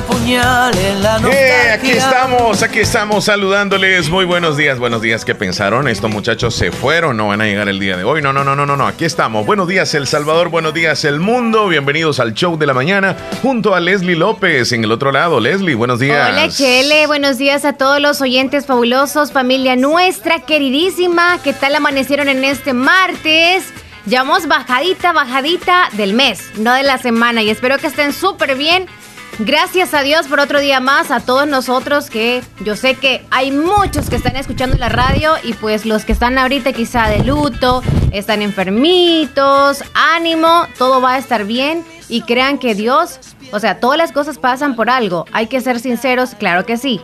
puñal en la eh, aquí estamos, aquí estamos saludándoles. Muy buenos días, buenos días. ¿Qué pensaron? ¿Estos muchachos se fueron? ¿No van a llegar el día de hoy? No, no, no, no, no, no. Aquí estamos. Buenos días, El Salvador. Buenos días, el mundo. Bienvenidos al show de la mañana junto a Leslie López en el otro lado. Leslie, buenos días. Hola, Chele. Buenos días a todos los oyentes fabulosos, familia nuestra queridísima. ¿Qué tal amanecieron en este martes? Llevamos bajadita, bajadita del mes, no de la semana. Y espero que estén súper bien. Gracias a Dios por otro día más, a todos nosotros que yo sé que hay muchos que están escuchando la radio y pues los que están ahorita quizá de luto, están enfermitos, ánimo, todo va a estar bien y crean que Dios, o sea, todas las cosas pasan por algo, hay que ser sinceros, claro que sí,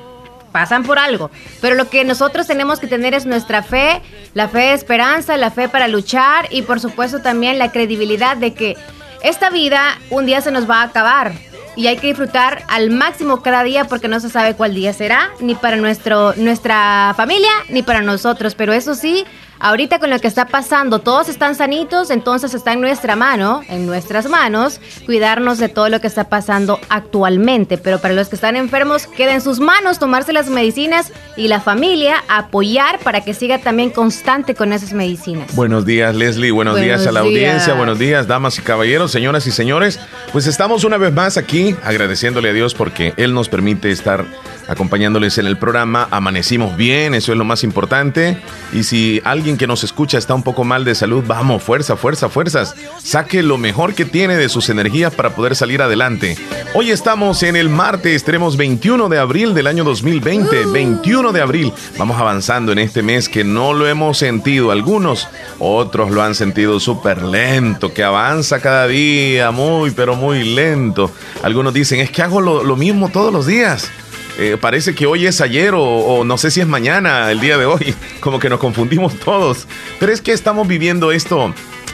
pasan por algo. Pero lo que nosotros tenemos que tener es nuestra fe, la fe de esperanza, la fe para luchar y por supuesto también la credibilidad de que esta vida un día se nos va a acabar. Y hay que disfrutar al máximo cada día porque no se sabe cuál día será, ni para nuestro, nuestra familia, ni para nosotros. Pero eso sí, Ahorita con lo que está pasando, todos están sanitos, entonces está en nuestra mano, en nuestras manos, cuidarnos de todo lo que está pasando actualmente. Pero para los que están enfermos, queda en sus manos tomarse las medicinas y la familia apoyar para que siga también constante con esas medicinas. Buenos días, Leslie. Buenos, días a la audiencia. Buenos días, damas y caballeros, señoras y señores. Pues estamos una vez más aquí agradeciéndole a Dios porque Él nos permite estar acompañándoles en el programa. Amanecimos bien, eso es lo más importante. Y si alguien que nos escucha está un poco mal de salud, vamos, fuerza, fuerza, fuerzas. Saque lo mejor que tiene de sus energías para poder salir adelante. Hoy estamos en el martes, tenemos 21 de abril del año 2020, 21 de abril. Vamos avanzando en este mes que no lo hemos sentido algunos, otros lo han sentido súper lento, que avanza cada día, muy, pero muy lento. Algunos dicen, es que hago lo, lo mismo todos los días. Eh, parece que hoy es ayer o, no sé si es mañana, el día de hoy, como que nos confundimos todos. Pero es que estamos viviendo esto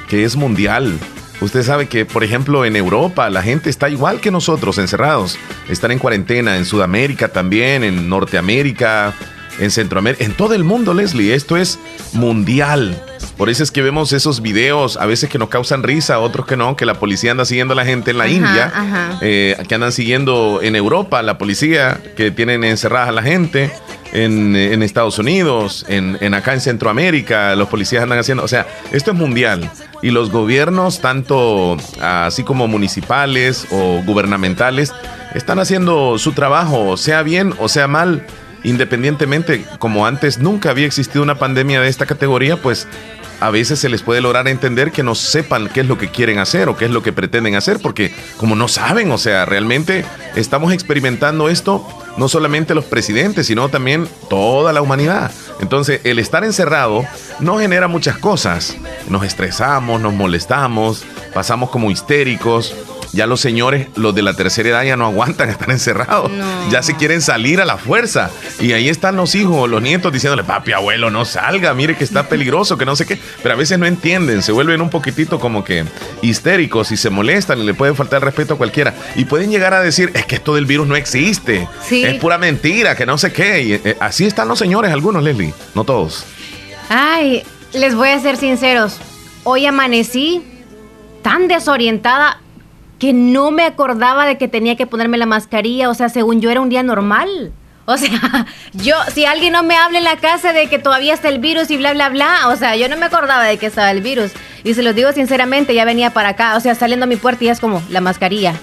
que es mundial. Usted sabe que, por ejemplo, en Europa la gente está igual que nosotros, encerrados. Están en cuarentena, en Sudamérica también, en Norteamérica, en Centroamérica, en todo el mundo, Leslie. Esto es mundial. Por eso es que vemos esos videos, a veces que nos causan risa, otros que no, que la policía anda siguiendo a la gente en la India, eh, que andan siguiendo en Europa, la policía, que tienen encerradas a la gente. En, Estados Unidos, en, acá en Centroamérica, los policías andan haciendo, o sea, esto es mundial y los gobiernos, tanto así como municipales o gubernamentales, están haciendo su trabajo, sea bien o sea mal, independientemente, como antes nunca había existido una pandemia de esta categoría, pues a veces se les puede lograr entender que no sepan qué es lo que quieren hacer o qué es lo que pretenden hacer, porque como no saben, o sea, realmente estamos experimentando esto no solamente los presidentes, sino también toda la humanidad. Entonces, el estar encerrado no genera muchas cosas. Nos estresamos, nos molestamos, pasamos como histéricos, ya los señores, los de la tercera edad ya no aguantan estar encerrados. Ya se quieren salir a la fuerza. Y ahí están los hijos, los nietos diciéndole, papi, abuelo, no salga, mire que está peligroso, que no sé qué. Pero a veces no entienden, se vuelven un poquitito como que histéricos y se molestan y le puede faltar el respeto a cualquiera. Y pueden llegar a decir, es que esto del virus no existe. Es pura mentira, que no sé qué. Y, eh, así están los señores, algunos, Leslie, no todos. Ay, les voy a ser sinceros. Hoy amanecí tan desorientada que no me acordaba de que tenía que ponerme la mascarilla. O sea, según yo era un día normal. O sea, yo, si alguien no me habla en la casa de que todavía está el virus y bla, bla, bla, o sea, yo no me acordaba de que estaba el virus. Y se los digo sinceramente, ya venía para acá, o sea, saliendo a mi puerta y es como la mascarilla.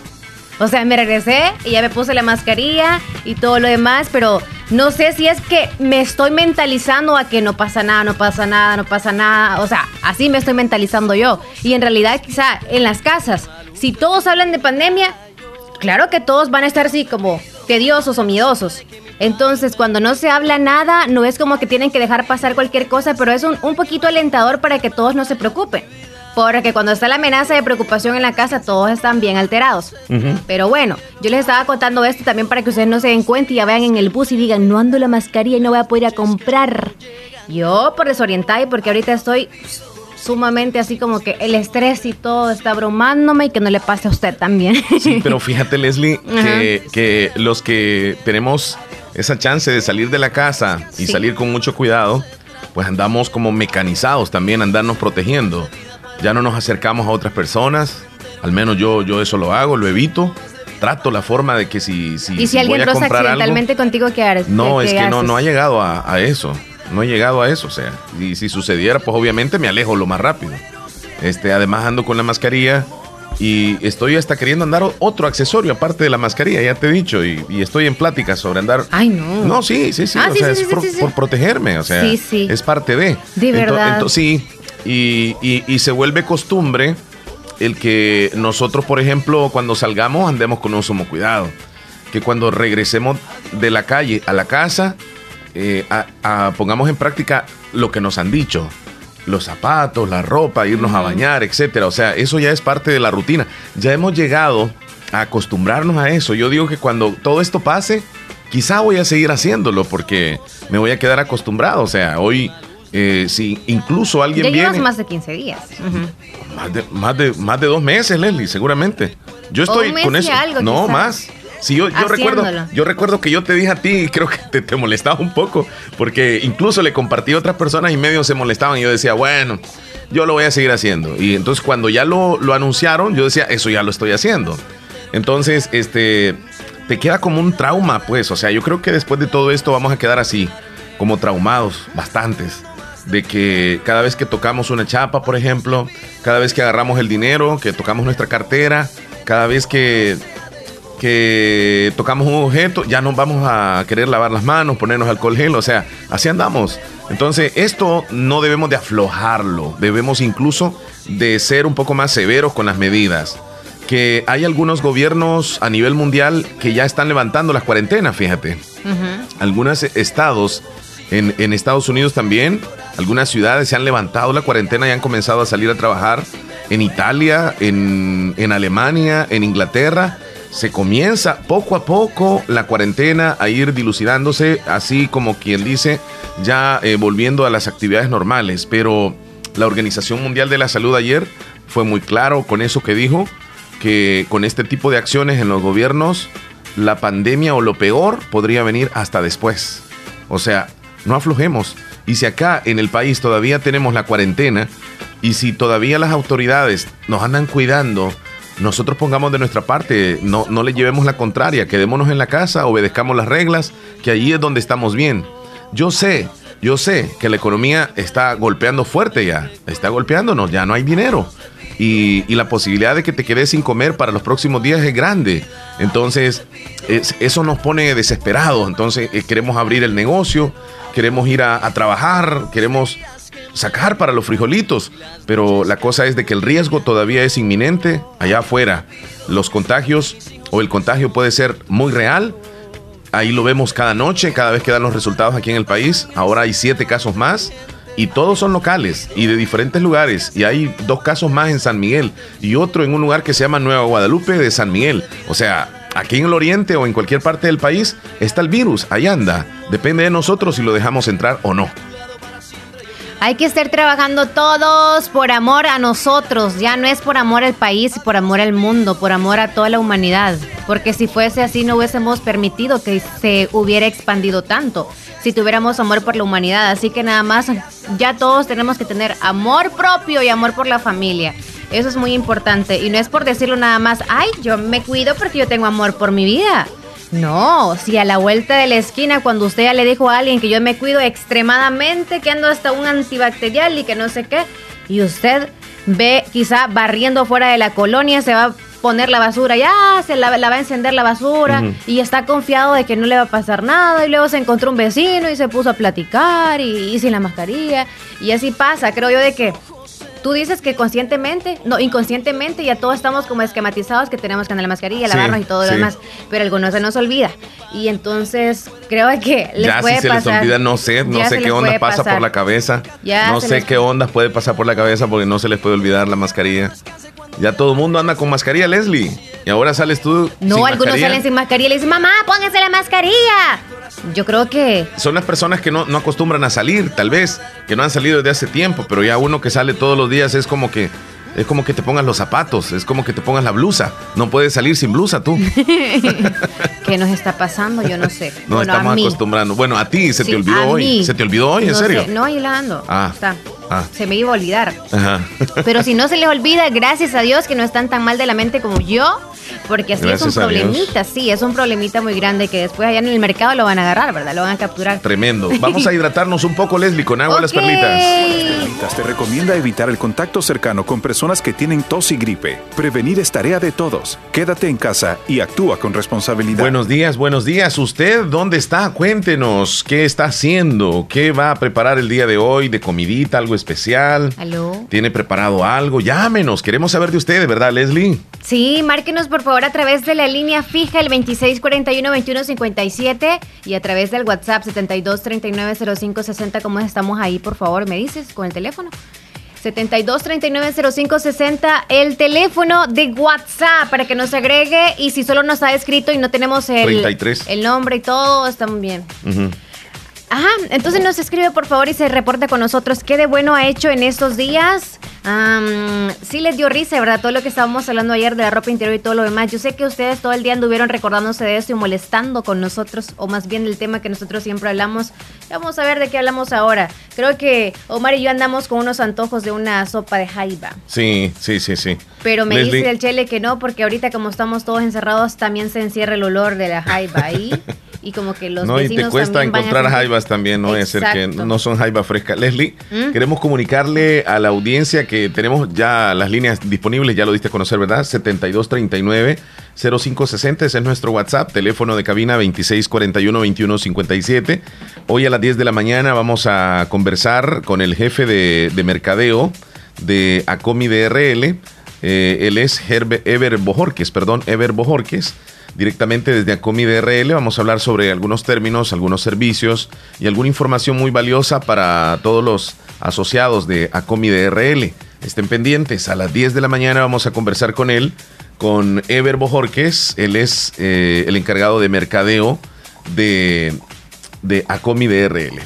O sea, me regresé y ya me puse la mascarilla y todo lo demás, pero no sé si es que me estoy mentalizando a que no pasa nada, no pasa nada, no pasa nada. O sea, así me estoy mentalizando yo. Y en realidad, quizá en las casas si todos hablan de pandemia, claro que todos van a estar así como tediosos o miedosos. Entonces, cuando no se habla nada, no es como que tienen que dejar pasar cualquier cosa, pero es un, poquito alentador para que todos no se preocupen. Porque cuando está la amenaza de preocupación en la casa, todos están bien alterados. Pero bueno, yo les estaba contando esto también para que ustedes no se den cuenta y ya vean en el bus y digan, no ando la mascarilla y no voy a poder ir a comprar. Yo por desorientar y porque ahorita estoy sumamente así como que el estrés y todo está abrumándome y que no le pase a usted también. Sí, pero fíjate Leslie que, los que tenemos esa chance de salir de la casa y salir con mucho cuidado, pues andamos como mecanizados también, andarnos protegiendo. Ya no nos acercamos a otras personas, al menos yo, yo eso lo hago, lo evito. trato, la forma de que si... si ¿Y si, alguien roza accidentalmente contigo, qué harás? No, es que no, no ha llegado a, eso. No he llegado a eso, o sea, y si sucediera, pues obviamente me alejo lo más rápido. Este, además ando con la mascarilla y estoy hasta queriendo andar otro accesorio aparte de la mascarilla, ya te he dicho, y, estoy en pláticas sobre andar. Ay, no. No, sí, sí, sí, ah, o sea, es por, protegerme, o sea, es parte de. De verdad. sí, y, y, se vuelve costumbre el que nosotros, por ejemplo, cuando salgamos andemos con un sumo cuidado. Que cuando regresemos de la calle a la casa, eh, pongamos en práctica lo que nos han dicho los zapatos, la ropa, irnos a bañar, etcétera. O sea, eso ya es parte de la rutina. Ya hemos llegado a acostumbrarnos a eso. Yo digo que cuando todo esto pase, quizá voy a seguir haciéndolo porque me voy a quedar acostumbrado. O sea, hoy, eh, si incluso alguien ya viene. más de 15 días. más, de, más, de, más de dos meses, Leslie, seguramente. Yo estoy con eso. no, más. Sí, yo, yo recuerdo, yo recuerdo que yo te dije a ti, y creo que te, te, molestaba un poco, porque incluso le compartí a otras personas y medio se molestaban y yo decía, bueno, yo lo voy a seguir haciendo. Y entonces cuando ya lo, lo anunciaron, yo decía, eso ya lo estoy haciendo. Entonces, este, te queda como un trauma, pues, o sea, yo creo que después de todo esto vamos a quedar así, como traumados, bastantes de que cada vez que tocamos una chapa, por ejemplo, cada vez que agarramos el dinero, que tocamos nuestra cartera, cada vez que que tocamos un objeto, ya nos vamos a querer lavar las manos, ponernos alcohol gel, o sea, así andamos. Entonces, esto no debemos de aflojarlo, debemos incluso de ser un poco más severos con las medidas. Que hay algunos gobiernos a nivel mundial que ya están levantando las cuarentenas, fíjate. Algunos estados, en, en Estados Unidos también, algunas ciudades se han levantado la cuarentena y han comenzado a salir a trabajar. En Italia, en, en Alemania, en Inglaterra se comienza poco a poco la cuarentena a ir dilucidándose, así como quien dice, ya eh, volviendo a las actividades normales. Pero la Organización Mundial de la Salud ayer fue muy claro con eso que dijo, que con este tipo de acciones en los gobiernos, la pandemia o lo peor podría venir hasta después. O sea, no aflojemos. Y si acá en el país todavía tenemos la cuarentena, y si todavía las autoridades nos andan cuidando, nosotros pongamos de nuestra parte, no, no le llevemos la contraria, quedémonos en la casa, obedezcamos las reglas, que allí es donde estamos bien. Yo sé, yo sé que la economía está golpeando fuerte ya, está golpeándonos, ya no hay dinero. Y, la posibilidad de que te quedes sin comer para los próximos días es grande. Entonces, eso nos pone desesperados. Entonces, eh, queremos abrir el negocio, queremos ir a trabajar, queremos sacar para los frijolitos, pero la cosa es de que el riesgo todavía es inminente allá afuera. Los contagios o el contagio puede ser muy real. Ahí lo vemos cada noche, cada vez que dan los resultados aquí en el país. Ahora hay siete casos más y todos son locales y de diferentes lugares. Y hay dos casos más en San Miguel y otro en un lugar que se llama Nueva Guadalupe de San Miguel. O sea, aquí en el oriente o en cualquier parte del país está el virus, ahí anda. Depende de nosotros si lo dejamos entrar o no. Hay que estar trabajando todos por amor a nosotros, ya no es por amor al país, por amor al mundo, por amor a toda la humanidad, porque si fuese así no hubiésemos permitido que se hubiera expandido tanto, si tuviéramos amor por la humanidad, así que nada más, ya todos tenemos que tener amor propio y amor por la familia. Eso es muy importante. Y no es por decirlo nada más, ay, yo me cuido porque yo tengo amor por mi vida. No, si a la vuelta de la esquina, cuando usted ya le dijo a alguien que yo me cuido extremadamente, que ando hasta un antibacterial y que no sé qué, y usted ve quizá barriendo fuera de la colonia, se va a poner la basura, ya se la, va a encender la basura y está confiado de que no le va a pasar nada y luego se encontró un vecino y se puso a platicar y, y sin la mascarilla y así pasa, creo yo de que Tú dices que conscientemente, no, inconscientemente ya todos estamos como esquematizados que tenemos que andar la mascarilla, lavarnos y todo lo demás, pero algunos se nos olvida. Y entonces creo que les ya puede si se les olvida, no sé, no sé qué onda pasa por la cabeza. no sé qué ondas puede pasar por la cabeza porque no se les puede olvidar la mascarilla. Ya todo el mundo anda con mascarilla, Leslie. Y ahora sales tú. No, algunos salen sin mascarilla y le dicen, mamá, póngase la mascarilla. Yo creo que... Son las personas que no, no acostumbran a salir, tal vez, que no han salido desde hace tiempo, pero ya uno que sale todos los días es como que es como que te pongas los zapatos, es como que te pongas la blusa. No puedes salir sin blusa tú. ¿Qué nos está pasando? Yo no sé. No estamos acostumbrando. Bueno, a ti se te olvidó hoy. ¿Se te olvidó hoy? ¿En serio? no, ahí la ando. Ah. Está. Ah. Se me iba a olvidar. Ajá. Pero si no se les olvida, gracias a Dios que no están tan mal de la mente como yo. Porque así es un problemita, sí, es un problemita muy grande que después allá en el mercado lo van a agarrar, ¿verdad? Lo van a capturar. Tremendo. Vamos a hidratarnos un poco, Leslie, con agua las perlitas. Las te recomienda evitar el contacto cercano con personas que tienen tos y gripe. Prevenir es tarea de todos. Quédate en casa y actúa con responsabilidad. Buenos días, buenos días. ¿Usted dónde está? Cuéntenos, ¿qué está haciendo? ¿Qué va a preparar el día de hoy de comidita, algo especial? ¿Aló? ¿Tiene preparado algo? Llámenos, queremos saber de ustedes, ¿verdad, Leslie? Sí, márquenos por favor a través de la línea fija el 2641-2157 y a través del WhatsApp 72390560. ¿Cómo estamos ahí? Por favor, me dices con el teléfono. 72390560, el teléfono de WhatsApp para que nos agregue y si solo nos ha escrito y no tenemos el, el nombre y todo, está muy bien. Ajá, entonces nos escribe por favor y se reporta con nosotros qué de bueno ha hecho en estos días. sí les dio risa, ¿verdad? Todo lo que estábamos hablando ayer de la ropa interior y todo lo demás. Yo sé que ustedes todo el día anduvieron recordándose de eso y molestando con nosotros, o más bien del tema que nosotros siempre hablamos. Vamos a ver de qué hablamos ahora. Creo que Omar y yo andamos con unos antojos de una sopa de jaiba. Sí, sí, sí, sí. Pero me dice el chele que no, porque ahorita como estamos todos encerrados, también se encierra el olor de la jaiba ahí. y como que los no, y te cuesta encontrar jaibas también, no es ser que no son jaibas frescas. Leslie, ¿Mm? queremos comunicarle a la audiencia que tenemos ya las líneas disponibles, ya lo diste a conocer, ¿verdad? 7239 0560, ese es nuestro WhatsApp, teléfono de cabina 2641-2157. Hoy a las 10 de la mañana vamos a conversar con el jefe de, mercadeo de Acomi DRL. Eh, él es Herbe, Ever Bojorques, perdón, Ever Bojorques directamente desde Acomi DRL. Vamos a hablar sobre algunos términos, algunos servicios y alguna información muy valiosa para todos los asociados de Acomi DRL. Estén pendientes, a las 10 de la mañana vamos a conversar con él, con Ever Bojorques. Él es eh, el encargado de mercadeo de, de Acomi DRL.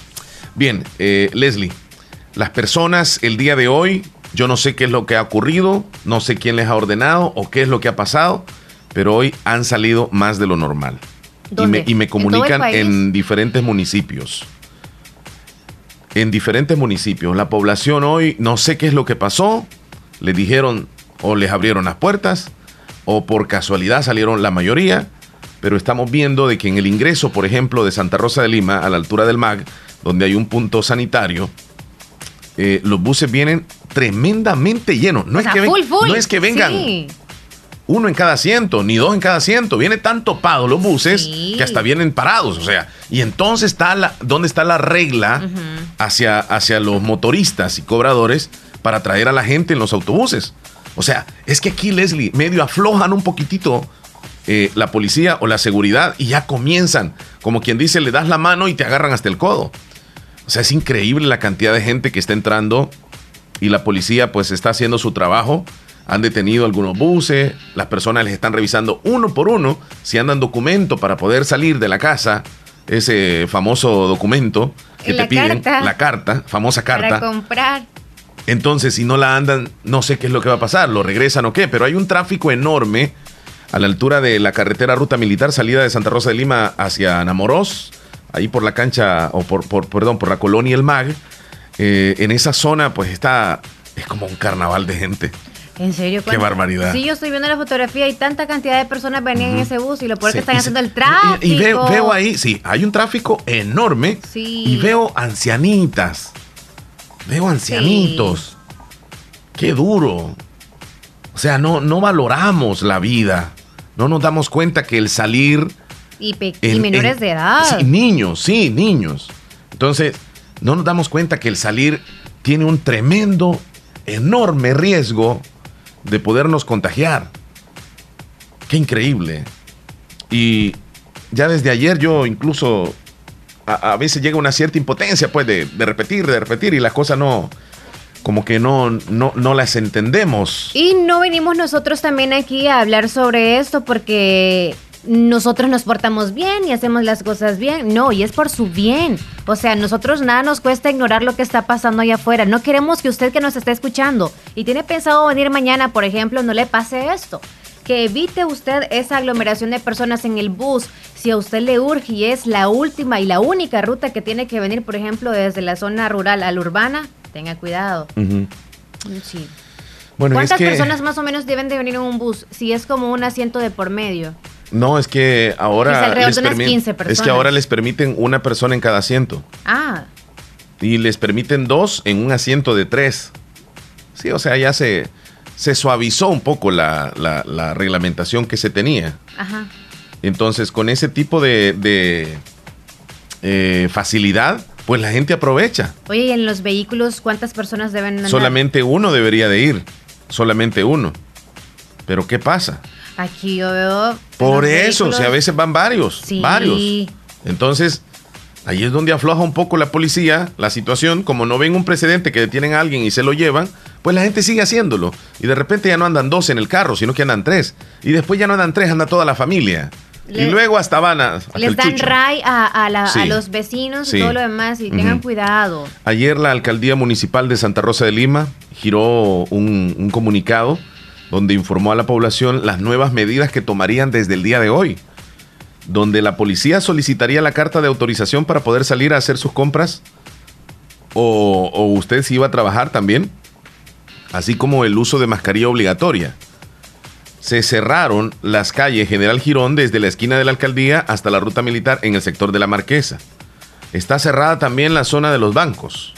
Bien, eh, Leslie, las personas el día de hoy, yo no sé qué es lo que ha ocurrido, no sé quién les ha ordenado o qué es lo que ha pasado pero hoy han salido más de lo normal. Y me, y me, comunican ¿En, diferentes municipios. En diferentes municipios. La población hoy, no sé qué es lo que pasó, le dijeron o les abrieron las puertas, o por casualidad salieron la mayoría, pero estamos viendo de que en el ingreso, por ejemplo, de Santa Rosa de Lima, a la altura del MAG, donde hay un punto sanitario, eh, los buses vienen tremendamente llenos. No, es, que no es que vengan uno en cada asiento, ni dos en cada asiento. Viene tan topado los buses que hasta vienen parados. O sea, y entonces está la, ¿dónde está la regla hacia, hacia los motoristas y cobradores para traer a la gente en los autobuses? O sea, es que aquí, Leslie, medio aflojan un poquitito eh, la policía o la seguridad y ya comienzan. Como quien dice, le das la mano y te agarran hasta el codo. O sea, es increíble la cantidad de gente que está entrando y la policía pues está haciendo su trabajo han detenido algunos buses, las personas les están revisando uno por uno si andan documento para poder salir de la casa, ese famoso documento que te piden, la carta, famosa carta. Para comprar. Entonces, si no la andan, no sé qué es lo que va a pasar, lo regresan o qué, pero hay un tráfico enorme a la altura de la carretera Ruta Militar, salida de Santa Rosa de Lima hacia Namorós, ahí por la cancha, o por, por perdón, por la colonia El Mag. Eh, en esa zona, pues está, es como un carnaval de gente. ¿En serio? Qué barbaridad. Sí, yo estoy viendo la fotografía y tanta cantidad de personas venían en ese bus y lo peor que están haciendo el tráfico. Y, veo, ahí, sí, hay un tráfico enorme. Sí. Y veo ancianitas. Veo ancianitos. Qué duro. O sea, no, no valoramos la vida. No nos damos cuenta que el salir... Y, menores de edad. Sí, niños, sí, niños. Entonces, no nos damos cuenta que el salir tiene un tremendo, enorme riesgo de podernos contagiar. Qué increíble. Y ya desde ayer yo incluso a, veces llega una cierta impotencia pues de, repetir, de repetir y las cosas no, como que no, no, no las entendemos. Y no venimos nosotros también aquí a hablar sobre esto porque nosotros nos portamos bien y hacemos las cosas bien. No, y es por su bien. O sea, nosotros nada nos cuesta ignorar lo que está pasando allá afuera. No queremos que usted que nos esté escuchando y tiene pensado venir mañana, por ejemplo, no le pase esto. Que evite usted esa aglomeración de personas en el bus. Si a usted le urge y es la última y la única ruta que tiene que venir, por ejemplo, desde la zona rural a la urbana, tenga cuidado. Sí. ¿Cuántas personas más o menos deben de venir en un bus si es como un asiento de por medio? No, es que ahora les es que ahora les permiten una persona en cada asiento. Ah. Y les permiten dos en un asiento de tres. Sí, o sea, ya se, se suavizó un poco la, reglamentación que se tenía. Ajá. Entonces, con ese tipo de, eh, facilidad, pues la gente aprovecha. Oye, ¿y en los vehículos cuántas personas deben andar? Solamente uno debería de ir, solamente uno. Pero ¿qué pasa? Aquí yo veo... Por eso, o sea, a veces van varios, sí. varios. Entonces, ahí es donde afloja un poco la policía, la situación, como no ven un precedente que detienen a alguien y se lo llevan, pues la gente sigue haciéndolo. Y de repente ya no andan dos en el carro, sino que andan tres. Y después ya no andan tres, anda toda la familia y luego hasta van a. les dan ray a, los vecinos y todo lo demás y tengan cuidado. Ayer la alcaldía municipal de Santa Rosa de Lima giró un, comunicado donde informó a la población las nuevas medidas que tomarían desde el día de hoy. Donde la policía solicitaría la carta de autorización para poder salir a hacer sus compras. O, o usted si iba a trabajar también. Así como el uso de mascarilla obligatoria se cerraron las calles General Girón desde la esquina de la alcaldía hasta la ruta militar en el sector de la Marquesa. Está cerrada también la zona de los bancos.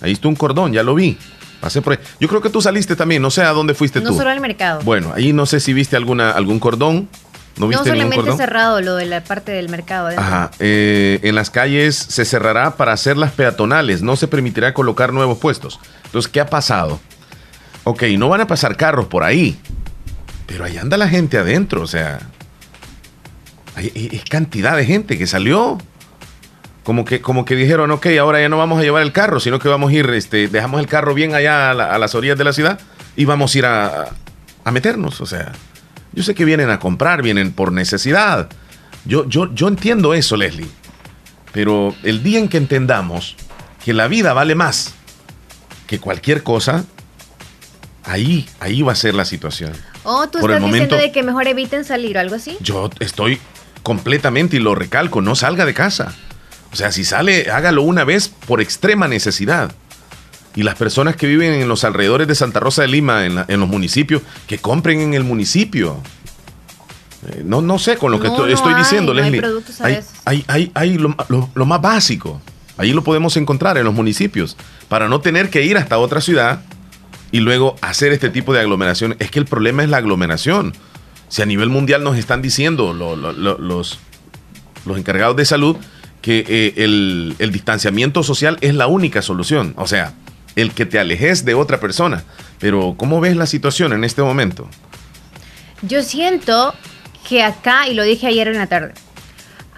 Ahí está un cordón, ya lo vi. Pasé por ahí. Yo creo que tú saliste también, no sé a dónde fuiste tú. No solo al mercado. Bueno, ahí no sé si viste alguna, algún cordón. No, viste no solamente cerrado lo de la parte del mercado. Ajá. Eh, en las calles se cerrará para hacerlas peatonales. No se permitirá colocar nuevos puestos. Entonces, ¿qué ha pasado? Ok, no van a pasar carros por ahí. Pero ahí anda la gente adentro, o sea, hay, cantidad de gente que salió. Como que, como que dijeron, ok, ahora ya no vamos a llevar el carro, sino que vamos a ir, este, dejamos el carro bien allá a, las orillas de la ciudad y vamos a ir a, a, meternos. O sea, yo sé que vienen a comprar, vienen por necesidad. Yo, yo, yo entiendo eso, Leslie. Pero el día en que entendamos que la vida vale más que cualquier cosa, ahí, ahí va a ser la situación. Oh, tú estás diciendo de que mejor eviten salir o algo así. Yo estoy completamente y lo recalco, no salga de casa. O sea, si sale, hágalo una vez por extrema necesidad. Y las personas que viven en los alrededores de Santa Rosa de Lima, en, los municipios, que compren en el municipio. Eh, no, no sé con lo que estoy, diciendo, Leslie. Hay, hay, hay, lo, lo, más básico. Ahí lo podemos encontrar en los municipios. Para no tener que ir hasta otra ciudad y luego hacer este tipo de aglomeración. Es que el problema es la aglomeración. Si a nivel mundial nos están diciendo los, los encargados de salud que eh, el, el, distanciamiento social es la única solución. O sea, el que te alejes de otra persona. Pero, ¿cómo ves la situación en este momento? Yo siento que acá, y lo dije ayer en la tarde,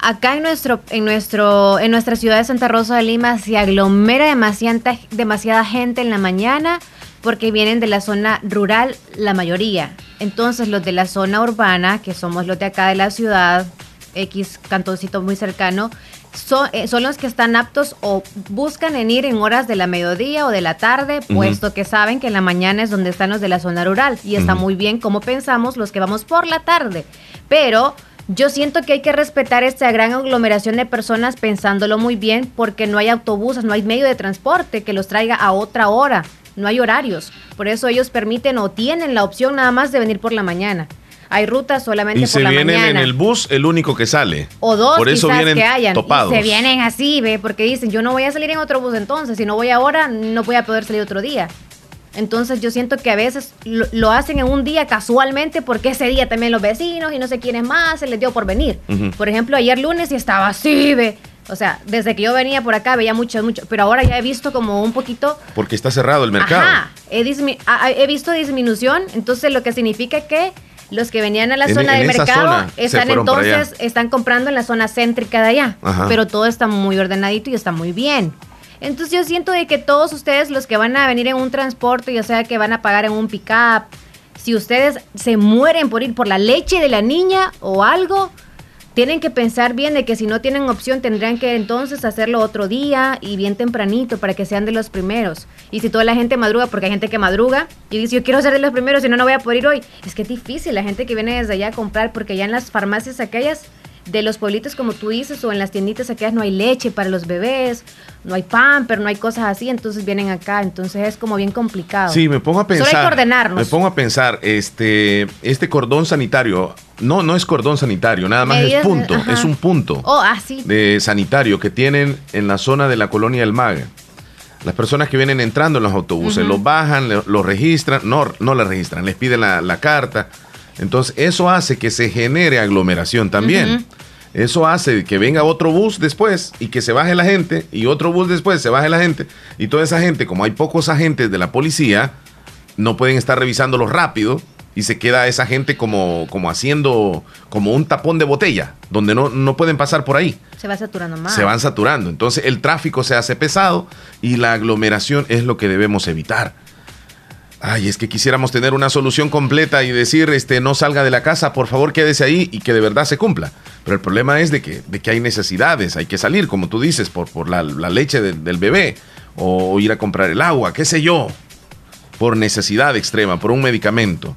acá en nuestro, en nuestro, en nuestra ciudad de Santa Rosa de Lima se aglomera demasiada, demasiada gente en la mañana porque vienen de la zona rural la mayoría. Entonces los de la zona urbana, que somos los de acá de la ciudad, X cantoncito muy cercano, son, eh, son, los que están aptos o buscan en ir en horas de la mediodía o de la tarde, puesto que saben que en la mañana es donde están los de la zona rural. Y está muy bien como pensamos los que vamos por la tarde. Pero yo siento que hay que respetar esta gran aglomeración de personas pensándolo muy bien, porque no hay autobuses, no hay medio de transporte que los traiga a otra hora no hay horarios. Por eso ellos permiten o tienen la opción nada más de venir por la mañana. Hay rutas solamente por la mañana. Y se vienen en el bus el único que sale. O dos por eso vienen que hayan. Topados. Y se vienen así, ve, porque dicen, yo no voy a salir en otro bus entonces, si no voy ahora, no voy a poder salir otro día. Entonces yo siento que a veces lo, hacen en un día casualmente porque ese día también los vecinos y no sé quiénes más se les dio por venir. Por ejemplo, ayer lunes y estaba así, ve o sea, desde que yo venía por acá veía mucho, mucho, pero ahora ya he visto como un poquito... Porque está cerrado el mercado. Ajá, he, visto disminución, entonces lo que significa que los que venían a la zona del mercado están entonces, están comprando en la zona céntrica de allá, pero todo está muy ordenadito y está muy bien. Entonces yo siento de que todos ustedes, los que van a venir en un transporte, ya sea que van a pagar en un pick-up, si ustedes se mueren por ir por la leche de la niña o algo, tienen que pensar bien de que si no tienen opción tendrían que entonces hacerlo otro día y bien tempranito para que sean de los primeros. Y si toda la gente madruga, porque hay gente que madruga y dice yo quiero ser de los primeros y no, no voy a poder ir hoy, es que es difícil la gente que viene desde allá a comprar porque ya en las farmacias aquellas de los pueblitos, como tú dices, o en las tienditas aquellas no hay leche para los bebés, no hay pan, pero no hay cosas así, entonces vienen acá, entonces es como bien complicado. Sí, me pongo a pensar. Solo hay que ordenarnos. Me pongo a pensar, este, este cordón sanitario, no, no es cordón sanitario, nada más es punto, es un punto oh, ah, de sanitario que tienen en la zona de la colonia del Maga. Las personas que vienen entrando en los autobuses, los bajan, los registran, no, no la registran, les piden la, carta. Entonces, eso hace que se genere aglomeración también. Eso hace que venga otro bus después y que se baje la gente y otro bus después se baje la gente y toda esa gente, como hay pocos agentes de la policía, no pueden estar revisándolo rápido y se queda esa gente como, como haciendo como un tapón de botella, donde no, no pueden pasar por ahí. Se va saturando más. Se van saturando. Entonces el tráfico se hace pesado y la aglomeración es lo que debemos evitar. Ay, es que quisiéramos tener una solución completa y decir, este, no salga de la casa, por favor quédese ahí y que de verdad se cumpla. Pero el problema es de que, de que hay necesidades, hay que salir, como tú dices, por, por la, leche del bebé o ir a comprar el agua, qué sé yo, por necesidad extrema, por un medicamento.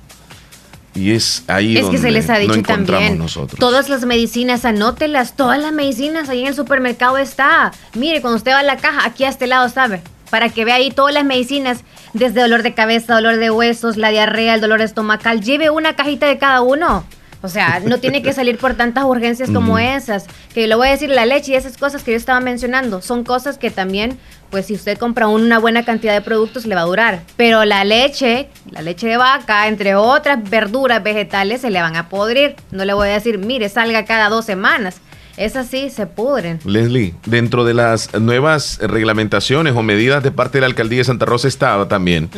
Y es ahí es que se les ha dicho también nosotros. todas las medicinas anótelas todas las medicinas ahí en el supermercado está. Mire cuando usted va a la caja aquí a este lado sabe para que vea ahí todas las medicinas desde dolor de cabeza dolor de huesos la diarrea el dolor estomacal. Lleve una cajita de cada uno o sea, no tiene que salir por tantas urgencias como esas. Que le voy a decir, la leche y esas cosas que yo estaba mencionando, son cosas que también, pues si usted compra una buena cantidad de productos, le va a durar. Pero la leche, la leche de vaca, entre otras verduras, vegetales, se le van a podrir. No le voy a decir, mire, salga cada dos semanas. Es así, se pudren. Leslie, dentro de las nuevas reglamentaciones o medidas de parte de la alcaldía de Santa Rosa estaba también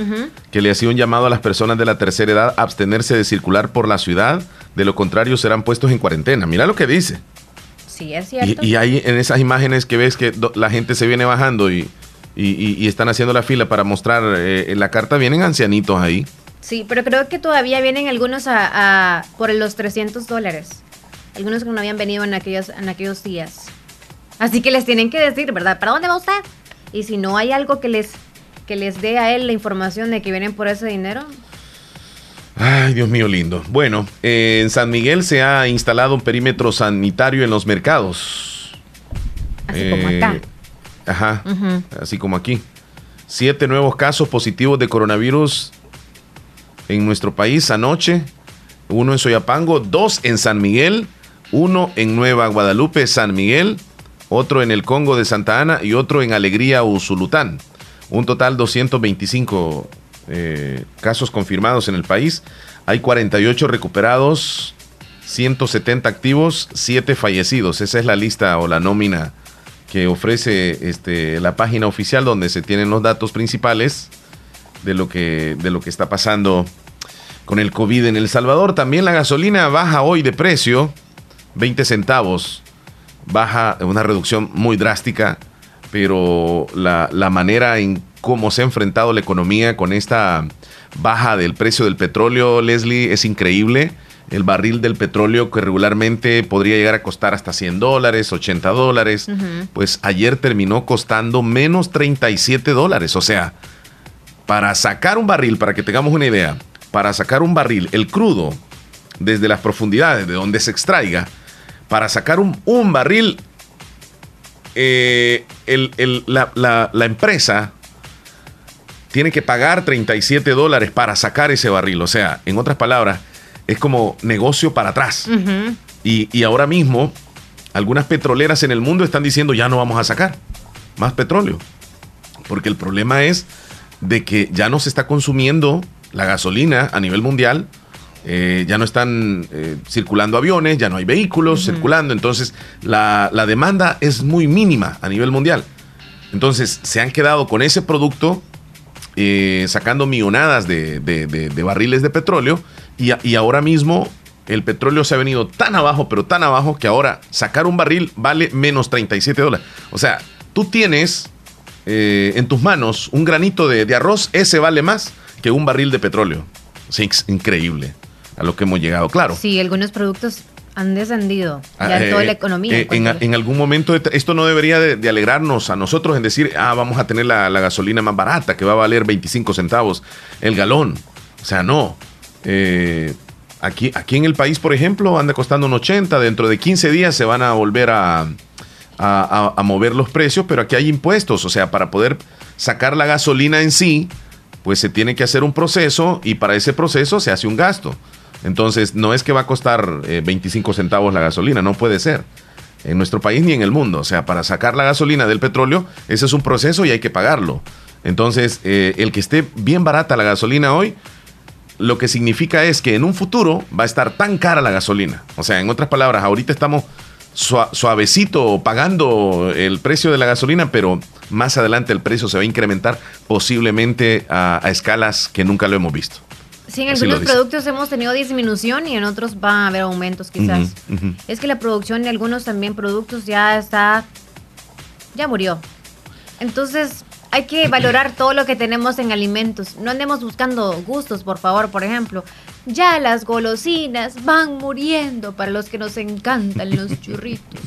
que le hacía un llamado a las personas de la tercera edad a abstenerse de circular por la ciudad, de lo contrario serán puestos en cuarentena. Mira lo que dice. Sí, es cierto. Y, hay en esas imágenes que ves que la gente se viene bajando y, y están haciendo la fila para mostrar eh, la carta, vienen ancianitos ahí. Sí, pero creo que todavía vienen algunos a, a por los 300 dólares algunos que no habían venido en aquellos, en aquellos días. Así que les tienen que decir, ¿verdad? ¿Para dónde va usted? Y si no hay algo que les, que les dé a él la información de que vienen por ese dinero. Ay, Dios mío lindo. Bueno, en San Miguel se ha instalado un perímetro sanitario en los mercados. Así como acá. Ajá, así como aquí. Siete nuevos casos positivos de coronavirus en nuestro país anoche. Uno en Soyapango, dos en San Miguel uno en Nueva Guadalupe, San Miguel, otro en el Congo de Santa Ana y otro en Alegría, Usulután. Un total 225 eh, casos confirmados en el país. Hay 48 recuperados, 170 activos, 7 fallecidos. Esa es la lista o la nómina que ofrece este, la página oficial donde se tienen los datos principales de lo que, de lo que está pasando con el COVID en El Salvador. También la gasolina baja hoy de precio. 20 centavos, baja una reducción muy drástica, pero la, manera en cómo se ha enfrentado la economía con esta baja del precio del petróleo, Leslie, es increíble. El barril del petróleo que regularmente podría llegar a costar hasta 100 dólares, 80 dólares, pues ayer terminó costando menos 37 dólares. O sea, para sacar un barril, para que tengamos una idea, para sacar un barril, el crudo, desde las profundidades de donde se extraiga, para sacar un, barril, eh, la, empresa tiene que pagar 37 dólares para sacar ese barril. O sea, en otras palabras, es como negocio para atrás. y, y ahora mismo, algunas petroleras en el mundo están diciendo ya no vamos a sacar más petróleo. Porque el problema es de que ya no se está consumiendo la gasolina a nivel mundial eh, ya no están eh, circulando aviones, ya no hay vehículos circulando, entonces la, demanda es muy mínima a nivel mundial. Entonces se han quedado con ese producto eh, sacando millonadas de, barriles de petróleo y, y, ahora mismo el petróleo se ha venido tan abajo, pero tan abajo que ahora sacar un barril vale menos 37 dólares. O sea, tú tienes en tus manos un granito de, arroz, ese vale más que un barril de petróleo. es increíble a lo que hemos llegado, claro. Sí, algunos productos han descendido ya en toda la economía. Eh, en, algún momento esto no debería de, alegrarnos a nosotros en decir, ah, vamos a tener la, gasolina más barata, que va a valer 25 centavos el galón. O sea, no. Eh, aquí, aquí en el país, por ejemplo, anda costando un 80, dentro de 15 días se van a volver a, a, mover los precios, pero aquí hay impuestos, o sea, para poder sacar la gasolina en sí, pues se tiene que hacer un proceso y para ese proceso se hace un gasto. Entonces, no es que va a costar 25 eh, centavos la gasolina, no puede ser. En nuestro país ni en el mundo. O sea, para sacar la gasolina del petróleo, ese es un proceso y hay que pagarlo. Entonces, eh, el que esté bien barata la gasolina hoy, lo que significa es que en un futuro va a estar tan cara la gasolina. O sea, en otras palabras, ahorita estamos suavecito pagando el precio de la gasolina, pero más adelante el precio se va a incrementar posiblemente a, escalas que nunca lo hemos visto. Sí, en algunos productos hemos tenido disminución y en otros va a haber aumentos quizás. Es que la producción de algunos también productos ya está, ya murió. Entonces, hay que valorar todo lo que tenemos en alimentos. No andemos buscando gustos, por favor, por ejemplo. Ya las golosinas van muriendo para los que nos encantan los churritos.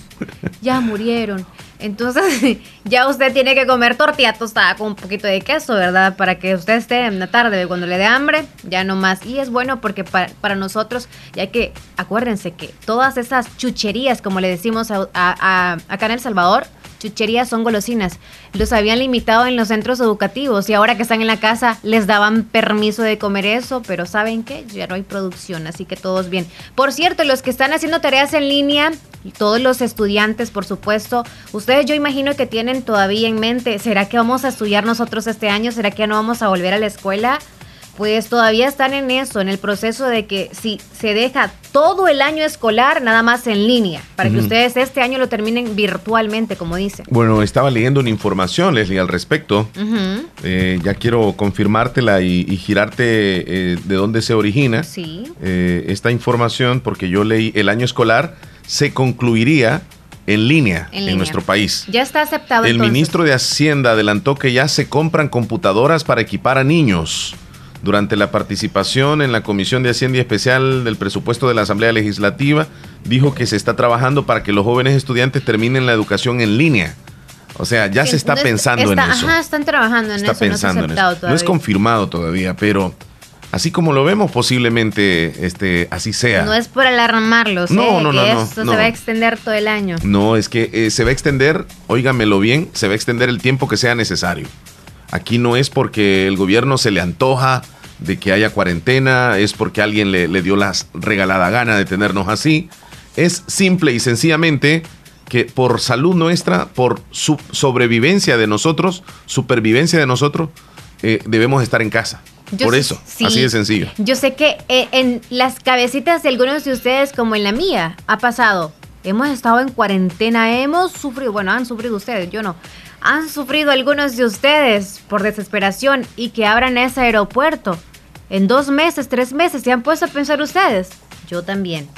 Ya murieron. Entonces, ya usted tiene que comer tortilla tostada con un poquito de queso, ¿verdad? Para que usted esté en la tarde, cuando le dé hambre, ya no más. Y es bueno porque para, nosotros, ya que acuérdense que todas esas chucherías, como le decimos acá en El Salvador, chucherías son golosinas. Los habían limitado en los centros educativos y ahora que están en la casa les daban permiso de comer eso, pero ¿saben qué? Ya no hay producción, así que todos bien. Por cierto, los que están haciendo tareas en línea, todos los estudiantes, por supuesto, ustedes yo imagino que tienen todavía en mente, ¿será que vamos a estudiar nosotros este año? ¿Será que no vamos a volver a la escuela? Pues todavía están en eso, en el proceso de que si se deja todo el año escolar nada más en línea, para que ustedes este año lo terminen virtualmente, como dicen. Bueno, estaba leyendo una información, Leslie, al respecto. Eh, ya quiero confirmártela y, girarte eh, de dónde se origina sí. Eh, esta información, porque yo leí el año escolar se concluiría en línea en, nuestro país. Ya está aceptado. El ministro de Hacienda adelantó que ya se compran computadoras para equipar a niños durante la participación en la Comisión de Hacienda Especial del Presupuesto de la Asamblea Legislativa, dijo que se está trabajando para que los jóvenes estudiantes terminen la educación en línea. O sea, ya se está pensando en eso. Ajá, están trabajando en eso. Pensando no, en eso. no es confirmado todavía, pero así como lo vemos, posiblemente este, así sea. No es por alarmarlos, no, ¿eh? no, no, no, esto se va a extender todo el año. No, es que eh, se va a extender, óigamelo bien, se va a extender el tiempo que sea necesario. Aquí no es porque el gobierno se le antoja de que haya cuarentena, es porque alguien le, dio la regalada gana de tenernos así. Es simple y sencillamente que por salud nuestra, por su sobrevivencia de nosotros, supervivencia de nosotros, eh, debemos estar en casa. por eso, así de sencillo. Yo sé que eh, en las cabecitas de algunos de ustedes, como en la mía, ha pasado. Hemos estado en cuarentena, hemos sufrido, bueno, han sufrido ustedes, yo no han sufrido algunos de ustedes por desesperación y que abran ese aeropuerto. En dos meses, tres meses, ¿se han puesto a pensar ustedes? Yo también.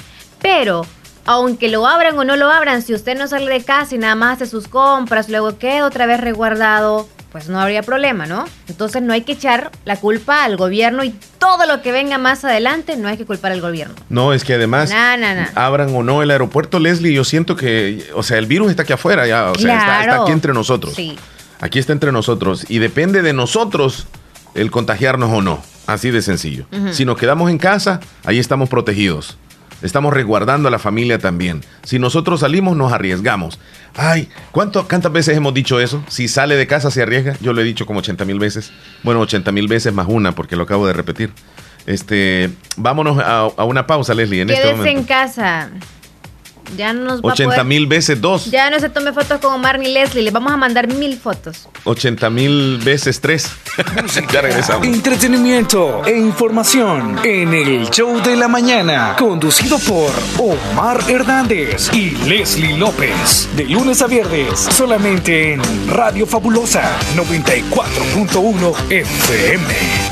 Pero, aunque lo abran o no lo abran, si usted no sale de casa y nada más hace sus compras, luego queda otra vez resguardado, pues no habría problema, ¿no? Entonces no hay que echar la culpa al gobierno y todo lo que venga más adelante no hay que culpar al gobierno. No, es que además abran o no el aeropuerto, Leslie, yo siento que, o sea, el virus está aquí afuera ya, o sea, está, aquí entre nosotros. Sí. Aquí está entre nosotros y depende de nosotros el contagiarnos o no, así de sencillo. Si nos quedamos en casa, ahí estamos protegidos. Estamos resguardando a la familia también. Si nosotros salimos, nos arriesgamos. Ay, ¿cuánto, ¿cuántas veces hemos dicho eso? Si sale de casa, se arriesga. Yo lo he dicho como 80 mil veces. Bueno, 80 mil veces más una, porque lo acabo de repetir. Este, vámonos a, una pausa, Leslie, en este momento. en casa. Ya no nos 80 mil veces dos. Ya no se tome fotos con Omar ni Leslie. Le vamos a mandar mil fotos. 80 mil veces tres. ya regresamos. Entretenimiento e información en el show de la mañana. Conducido por Omar Hernández y Leslie López. De lunes a viernes. Solamente en Radio Fabulosa 94.1 FM.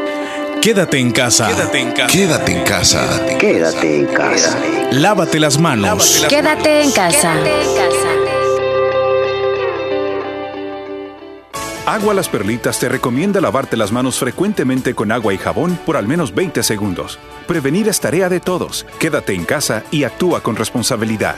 Quédate en casa. Quédate en casa. Quédate en casa. Quédate en casa. Lávate las manos. Quédate en casa. Agua Las Perlitas te recomienda lavarte las manos frecuentemente con agua y jabón por al menos 20 segundos. Prevenir es tarea de todos. Quédate en casa y actúa con responsabilidad.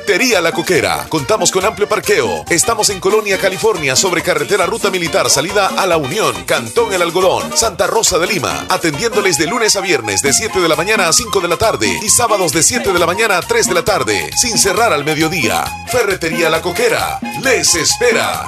Ferretería La Coquera. Contamos con amplio parqueo. Estamos en Colonia, California, sobre carretera Ruta Militar, salida a La Unión, Cantón El Algodón, Santa Rosa de Lima. Atendiéndoles de lunes a viernes de 7 de la mañana a 5 de la tarde y sábados de 7 de la mañana a 3 de la tarde, sin cerrar al mediodía. Ferretería La Coquera. Les espera.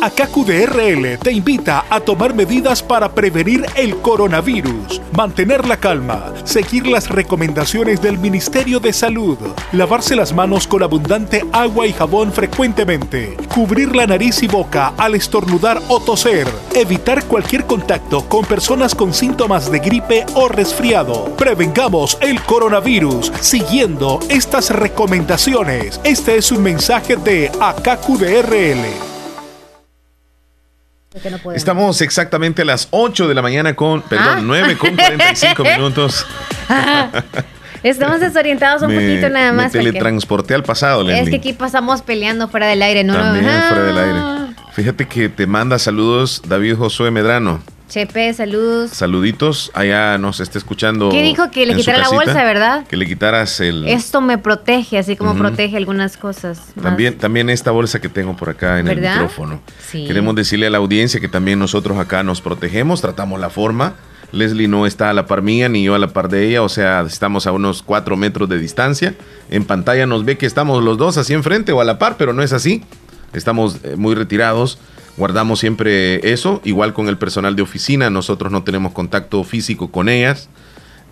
Akaku DRL te invita a tomar medidas para prevenir el coronavirus, mantener la calma, seguir las recomendaciones del Ministerio de Salud, lavarse las manos con abundante agua y jabón frecuentemente, cubrir la nariz y boca al estornudar o toser, evitar cualquier contacto con personas con síntomas de gripe o resfriado. Prevengamos el coronavirus siguiendo estas recomendaciones. Este es un mensaje de Estamos exactamente a las 8 de la mañana con, perdón, 9 ah. con 45 minutos. Estamos desorientados un poquito nada más. Me teletransporté al pasado, Leslie. Es que aquí pasamos peleando fuera del aire, ¿no? También fuera del aire. Fíjate que te manda saludos David Josué Medrano. Chepe, saludos. Saluditos, allá nos está escuchando. ¿Qué dijo? Que le quitara la bolsa, ¿verdad? Que le quitaras el... Esto me protege, así como protege algunas cosas. También, también esta bolsa que tengo por acá en el micrófono. Queremos decirle a la audiencia que también nosotros acá nos protegemos, tratamos la forma. Leslie no está a la par mía ni yo a la par de ella, o sea, estamos a unos cuatro metros de distancia. En pantalla nos ve que estamos los dos así enfrente o a la par, pero no es así. Estamos eh, muy retirados guardamos siempre eso, igual con el personal de oficina, nosotros no tenemos contacto físico con ellas,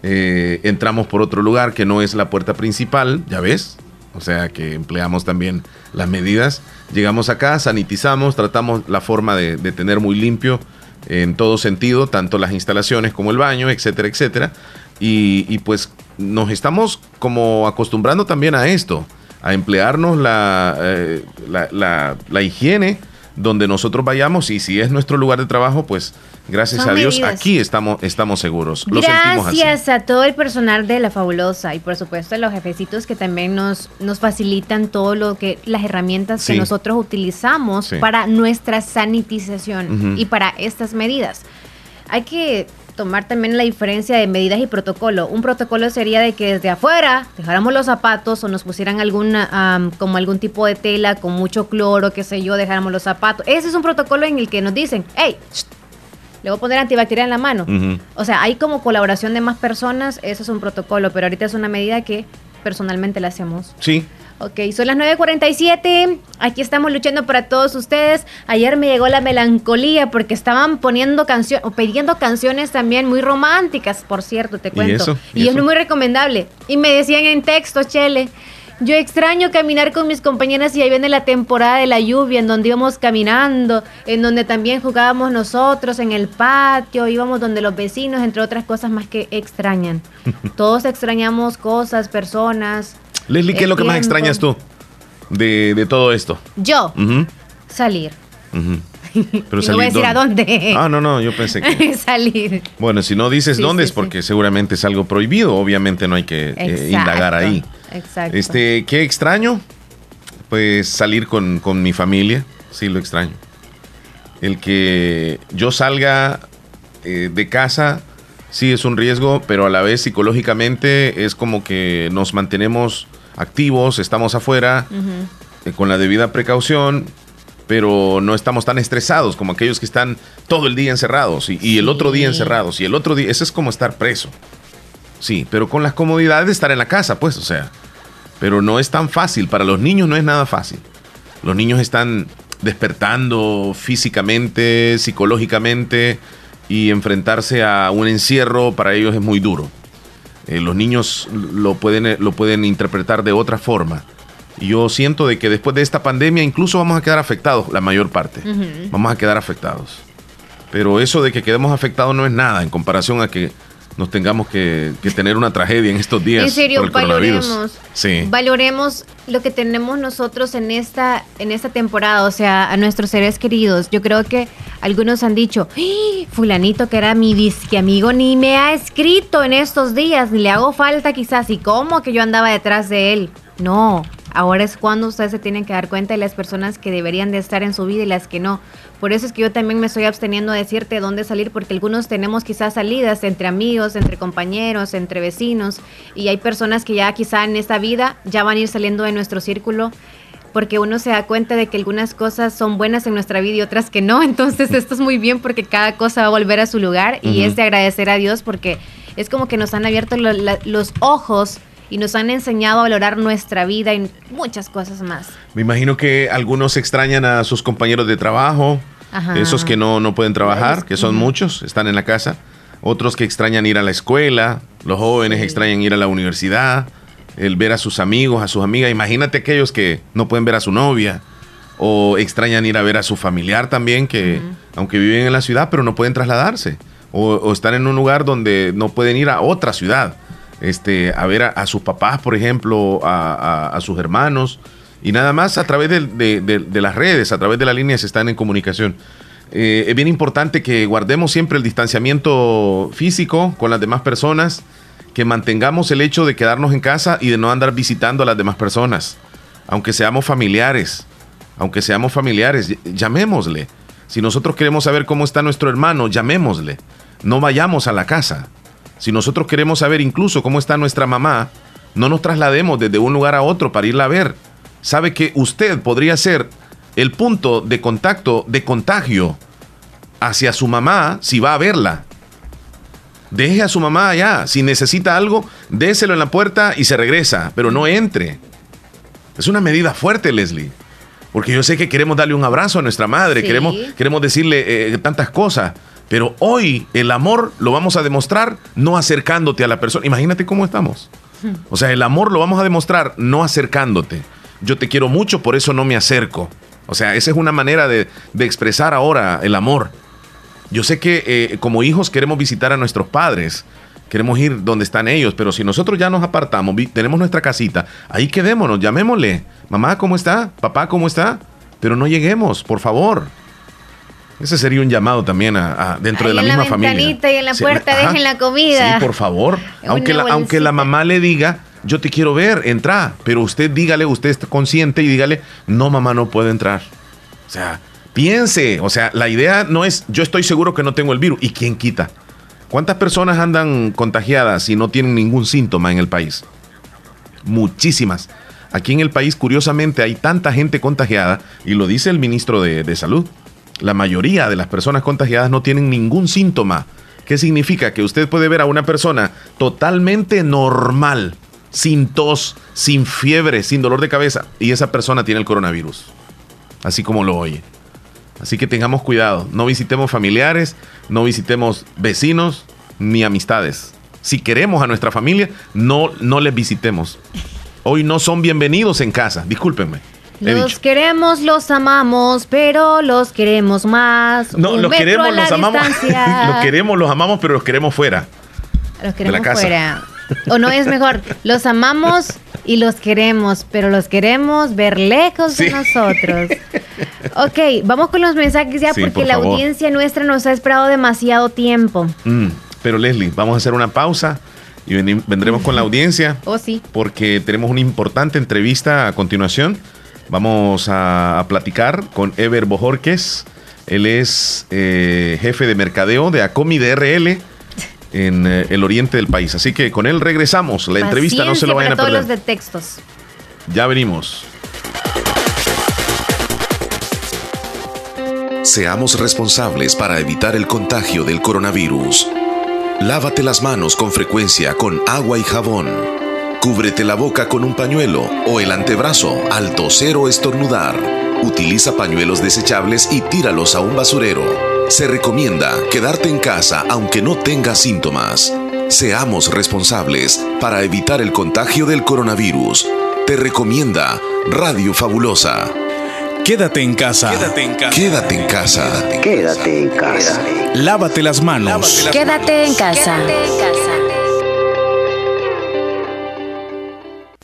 eh, entramos por otro lugar que no es la puerta principal, ya ves, o sea que empleamos también las medidas, llegamos acá, sanitizamos, tratamos la forma de, tener muy limpio en todo sentido, tanto las instalaciones como el baño, etcétera, etcétera, y, pues nos estamos como acostumbrando también a esto, a emplearnos la, eh, la higiene, donde nosotros vayamos y si es nuestro lugar de trabajo, pues gracias a Dios aquí estamos, estamos seguros. gracias a todo el personal de La Fabulosa y por supuesto a los jefecitos que también nos, nos facilitan todo lo que, las herramientas que nosotros utilizamos para nuestra sanitización y para estas medidas. Hay que tomar también la diferencia de medidas y protocolo. Un protocolo sería de que desde afuera dejáramos los zapatos o nos pusieran alguna, como algún tipo de tela con mucho cloro, qué sé yo, dejáramos los zapatos. Ese es un protocolo en el que nos dicen, hey, le voy a poner antibacterial en la mano. O sea, hay como colaboración de más personas, eso es un protocolo, pero ahorita es una medida que personalmente la hacemos. Sí, Ok, son las 9.47. Aquí estamos luchando para todos ustedes. Ayer me llegó la melancolía porque estaban poniendo canciones o pidiendo canciones también muy románticas, por cierto, te cuento. Y, es muy recomendable. Y me decían en texto, Chele. Yo extraño caminar con mis compañeras y ahí viene la temporada de la lluvia, en donde íbamos caminando, en donde también jugábamos nosotros en el patio, íbamos donde los vecinos, entre otras cosas más que extrañan. Todos extrañamos cosas, personas, Leslie, ¿qué es lo que más extrañas tú de, todo esto? Yo, salir. Pero no voy a decir a dónde. Ah, no, no, yo pensé que. salir. Bueno, si no dices dónde es porque seguramente es algo prohibido, obviamente no hay que eh, indagar ahí. Exacto. Este, ¿qué extraño? Pues salir con, con mi familia, sí lo extraño. El que yo salga eh, de casa sí es un riesgo, pero a la vez psicológicamente es como que nos mantenemos activos, estamos afuera eh, con la debida precaución, pero no estamos tan estresados como aquellos que están todo el día encerrados y, el otro día encerrados y el otro día, eso es como estar preso. Sí, pero con las comodidades de estar en la casa, pues, o sea, pero no es tan fácil, para los niños no es nada fácil. Los niños están despertando físicamente, psicológicamente, y enfrentarse a un encierro para ellos es muy duro. Eh, los niños lo pueden, lo pueden interpretar de otra forma. Y yo siento de que después de esta pandemia incluso vamos a quedar afectados, la mayor parte. Vamos a quedar afectados. Pero eso de que quedemos afectados no es nada en comparación a que nos tengamos que, tener una tragedia en estos días. En serio, valoremos. Valoremos lo que tenemos nosotros en esta, en esta temporada, o sea, a nuestros seres queridos. Yo creo que algunos han dicho, ¡Ah! fulanito que era mi disque amigo ni me ha escrito en estos días, ni le hago falta quizás, y cómo que yo andaba detrás de él. No, ahora es cuando ustedes se tienen que dar cuenta de las personas que deberían de estar en su vida y las que no. Por eso es que yo también me estoy absteniendo de decirte dónde salir, porque algunos tenemos quizás salidas entre amigos, entre compañeros, entre vecinos, y hay personas que ya quizá en esta vida ya van a ir saliendo de nuestro círculo porque uno se da cuenta de que algunas cosas son buenas en nuestra vida y otras que no. Entonces esto es muy bien porque cada cosa va a volver a su lugar y es de agradecer a Dios porque es como que nos han abierto los ojos y nos han enseñado a valorar nuestra vida y muchas cosas más. Me imagino que algunos extrañan a sus compañeros de trabajo, esos que no, no pueden trabajar, que son muchos, están en la casa, otros que extrañan ir a la escuela, los jóvenes extrañan ir a la universidad, el ver a sus amigos, a sus amigas, imagínate aquellos que no pueden ver a su novia o extrañan ir a ver a su familiar también, que aunque viven en la ciudad, pero no pueden trasladarse, o, o están en un lugar donde no pueden ir a otra ciudad este, a ver a, sus papás, por ejemplo, a, sus hermanos, y nada más a través de, las redes, a través de las líneas están en comunicación. Eh, es bien importante que guardemos siempre el distanciamiento físico con las demás personas, que mantengamos el hecho de quedarnos en casa y de no andar visitando a las demás personas, aunque seamos familiares, aunque seamos familiares, llamémosle. Si nosotros queremos saber cómo está nuestro hermano, llamémosle. No vayamos a la casa. Si nosotros queremos saber incluso cómo está nuestra mamá, no nos traslademos desde un lugar a otro para irla a ver. Sabe que usted podría ser el punto de contacto, de contagio hacia su mamá si va a verla. Deje a su mamá allá. Si necesita algo, déselo en la puerta y se regresa, pero no entre. Es una medida fuerte, Leslie. Porque yo sé que queremos darle un abrazo a nuestra madre, queremos, queremos decirle eh, tantas cosas. Pero hoy el amor lo vamos a demostrar no acercándote a la persona. Imagínate cómo estamos. Hmm. O sea, el amor lo vamos a demostrar no acercándote. Yo te quiero mucho, por eso no me acerco. O sea, esa es una manera de, expresar ahora el amor. Yo sé que eh, como hijos queremos visitar a nuestros padres, queremos ir donde están ellos, pero si nosotros ya nos apartamos, tenemos nuestra casita, ahí quedémonos, llamémosle. Mamá, ¿cómo está? Papá, ¿cómo está? Pero no lleguemos, por favor. Ese sería un llamado también a, dentro de la misma familia. y en la puerta dejen la comida. Sí, por favor. aunque la, aunque la mamá le diga, yo te quiero ver, entra. Pero usted dígale, usted está consciente y dígale, no, mamá, no puedo entrar. O sea, piense. O sea, la idea no es, yo estoy seguro que no tengo el virus. ¿Y quién quita? ¿Cuántas personas andan contagiadas y no tienen ningún síntoma en el país? Muchísimas. Aquí en el país, curiosamente, hay tanta gente contagiada, y lo dice el ministro de, Salud. La mayoría de las personas contagiadas no tienen ningún síntoma. ¿Qué significa? Que usted puede ver a una persona totalmente normal, sin tos, sin fiebre, sin dolor de cabeza, y esa persona tiene el coronavirus. Así como lo oye. Así que tengamos cuidado, no visitemos familiares, no visitemos vecinos ni amistades. Si queremos a nuestra familia, no, no les visitemos. Hoy no son bienvenidos en casa, discúlpenme. Los queremos, los amamos, pero los queremos más. No, los queremos, los amamos. los queremos, los amamos, pero los queremos fuera. Los queremos fuera. O no es mejor, los amamos y los queremos, pero los queremos ver lejos de nosotros. Ok, vamos con los mensajes ya porque la audiencia nuestra nos ha esperado demasiado tiempo. Mm, pero Leslie, vamos a hacer una pausa y vendremos con la audiencia. Oh, sí. Porque tenemos una importante entrevista a continuación. Vamos a, platicar con Ever Bojorques. Él es eh, jefe de mercadeo de Acomi DRL en eh, el oriente del país. Así que con él regresamos. La entrevista no se lo vayan a perder. Todos los de textos. Ya venimos. Seamos responsables para evitar el contagio del coronavirus. Lávate las manos con frecuencia con agua y jabón. Cúbrete la boca con un pañuelo o el antebrazo al toser o estornudar. Utiliza pañuelos desechables y tíralos a un basurero. Se recomienda quedarte en casa aunque no tengas síntomas. Seamos responsables para evitar el contagio del coronavirus. Te recomienda Radio Fabulosa. Quédate en casa. Quédate en casa. Quédate en casa. Quédate en casa. Lávate las manos. Quédate en casa. En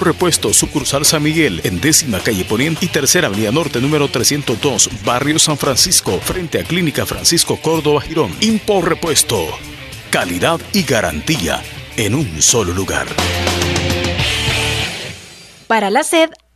Repuesto, sucursal San Miguel, en décima calle Poniente y tercera avenida norte número 302, barrio San Francisco, frente a Clínica Francisco Córdoba Girón. Impo Repuesto, calidad y garantía en un solo lugar. Para la sed,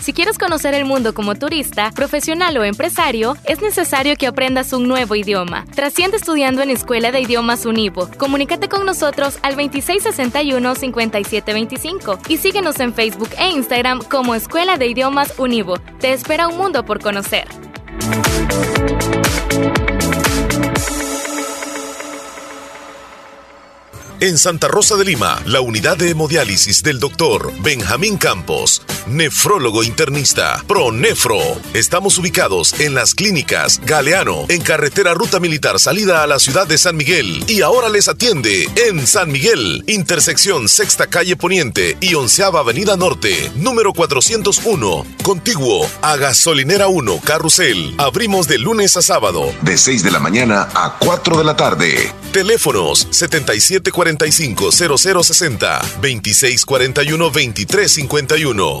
Si quieres conocer el mundo como turista, profesional o empresario, es necesario que aprendas un nuevo idioma. Trasciende estudiando en Escuela de Idiomas Univo. Comunícate con nosotros al 2661-5725 y síguenos en Facebook e Instagram como Escuela de Idiomas Univo. Te espera un mundo por conocer. En Santa Rosa de Lima, la unidad de hemodiálisis del doctor Benjamín Campos, nefrólogo internista, ProNefro. Estamos ubicados en las clínicas Galeano, en carretera Ruta Militar salida a la ciudad de San Miguel. Y ahora les atiende en San Miguel, intersección Sexta Calle Poniente y Onceava Avenida Norte, número 401, contiguo a Gasolinera 1, Carrusel. Abrimos de lunes a sábado, de 6 de la mañana a 4 de la tarde. Teléfonos 7740 0060 2641 2351.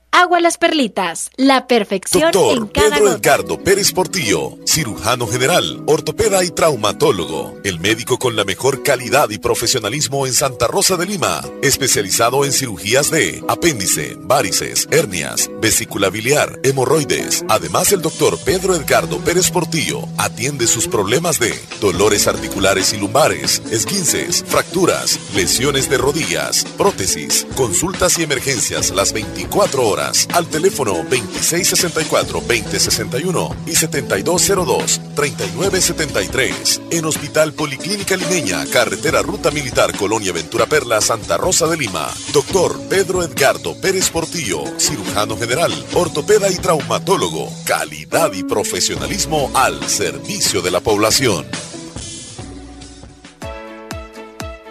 Agua Las Perlitas, la perfección en cada Pedro Edgardo Pérez Portillo, cirujano general, ortopeda y traumatólogo, el médico con la mejor calidad y profesionalismo en Santa Rosa de Lima, especializado en cirugías de apéndice, varices, hernias, vesícula biliar, hemorroides. Además, el doctor Pedro Edgardo Pérez Portillo atiende sus problemas de dolores articulares y lumbares, esguinces, fracturas, lesiones de rodillas, prótesis, consultas y emergencias las 24 horas al teléfono 2664-2061 y 7202-3973. En Hospital Policlínica Limeña, Carretera Ruta Militar Colonia Ventura Perla, Santa Rosa de Lima. Doctor Pedro Edgardo Pérez Portillo, cirujano general, ortopeda y traumatólogo. Calidad y profesionalismo al servicio de la población.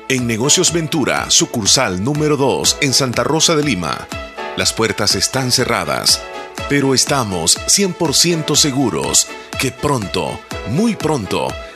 En Negocios Ventura, sucursal número 2 en Santa Rosa de Lima las puertas están cerradas, pero estamos 100% seguros que pronto, muy pronto,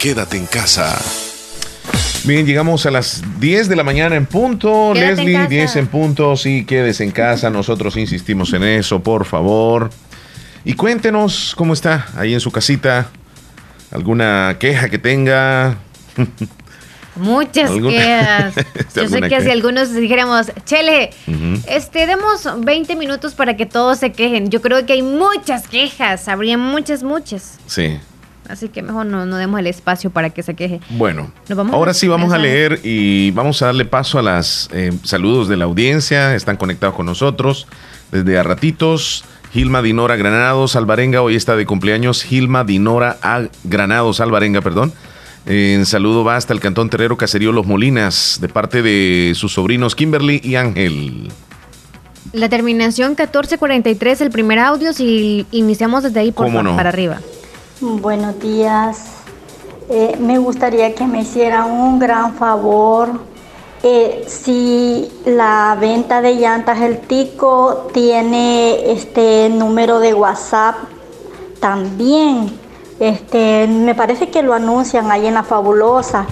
Quédate en casa. Bien, llegamos a las 10 de la mañana en punto. Leslie, 10 en punto. Sí, quédese en casa. Nosotros insistimos en eso, por favor. Y cuéntenos cómo está ahí en su casita. ¿Alguna queja que tenga? Muchas quejas. Yo sé que si algunos dijéramos, Chele, este, demos 20 minutos para que todos se quejen. Yo creo que hay muchas quejas, habría muchas, muchas. Sí. Así que mejor no, no demos el espacio para que se queje. Bueno, ahora sí vamos a leer y vamos a darle paso a los eh, saludos de la audiencia. Están conectados con nosotros desde a ratitos. Gilma Dinora Granados Alvarenga, hoy está de cumpleaños. Gilma Dinora a Granados Alvarenga, perdón. En saludo va hasta el Cantón Terrero Caserío Los Molinas, de parte de sus sobrinos Kimberly y Ángel. La terminación 1443, el primer audio, si iniciamos desde ahí por para arriba. Buenos días. Eh, me gustaría que me hicieran un gran favor. Eh, si la venta de llantas El Tico tiene este número de WhatsApp, también este, me parece que lo anuncian ahí en la fabulosa.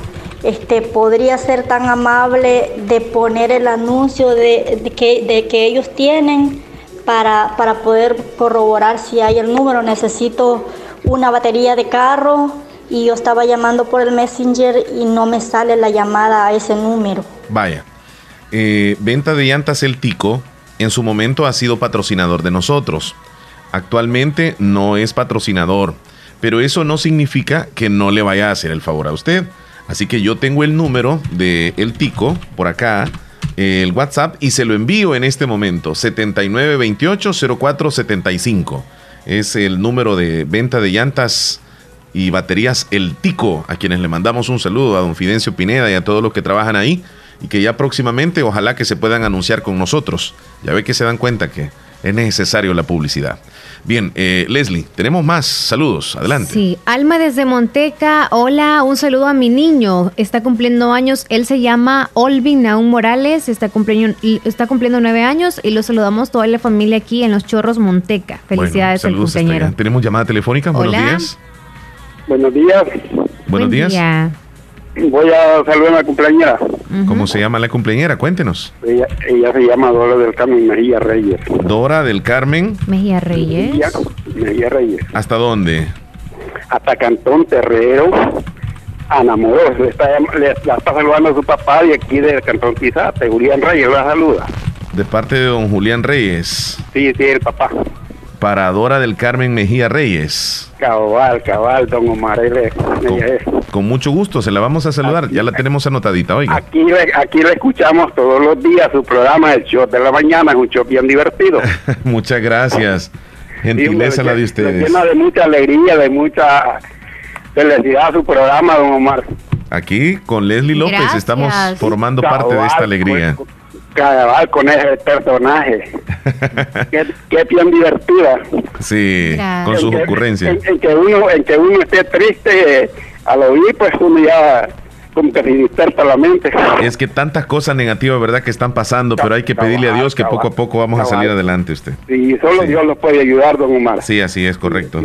este, podría ser tan amable de poner el anuncio de, que, de que ellos tienen para, para poder corroborar si hay el número. Necesito una batería de carro y yo estaba llamando por el Messenger y no me sale la llamada a ese número. Vaya. Eh, venta de llantas El Tico en su momento ha sido patrocinador de nosotros. Actualmente no es patrocinador, pero eso no significa que no le vaya a hacer el favor a usted. Así que yo tengo el número de El Tico por acá, el WhatsApp, y se lo envío en este momento, 7928-0475. Es el número de venta de llantas y baterías El Tico, a quienes le mandamos un saludo, a don Fidencio Pineda y a todos los que trabajan ahí, y que ya próximamente ojalá que se puedan anunciar con nosotros. Ya ve que se dan cuenta que es necesario la publicidad. Bien, eh, Leslie, tenemos más saludos. Adelante. Sí, Alma desde Monteca. Hola, un saludo a mi niño. Está cumpliendo años. Él se llama Olvin Naum Morales. Está cumpliendo, está cumpliendo nueve años y lo saludamos toda la familia aquí en Los Chorros Monteca. Felicidades al cumpleañero. Tenemos llamada telefónica. Buenos días. Buenos días. Buenos días. Voy a saludar a la cumpleañera. ¿Cómo se llama la cumpleañera? Cuéntenos. Ella, se llama Dora del Carmen Mejía Reyes. Dora del Carmen Mejía Reyes. Mejía, Reyes. ¿Hasta dónde? Hasta Cantón Terrero. Anamoros. Le está, le, está saludando a su papá de aquí del Cantón Quizate. Julián Reyes la saluda. De parte de don Julián Reyes. Sí, sí, el papá para Dora del Carmen Mejía Reyes. Cabal, cabal, don Omar. Con, con, mucho gusto, se la vamos a saludar, ya la tenemos anotadita, oiga. Aquí le, aquí le escuchamos todos los días su programa, el show de la mañana, es un show bien divertido. Muchas gracias, gentileza la de ustedes. Llena de mucha alegría, de mucha felicidad su programa, don Omar. Aquí con Leslie López estamos formando parte de esta alegría. Pues, Cabal con ese personaje. qué, bien divertida. Sí, con sus ocurrencias. En, que uno, en que uno esté triste, al oír, pues uno ya como que se la mente. Es que tantas cosas negativas, ¿verdad?, que están pasando, pero hay que pedirle a Dios que poco a poco vamos a salir adelante usted. Sí, solo Dios lo puede ayudar, don Omar. Sí, así es, correcto.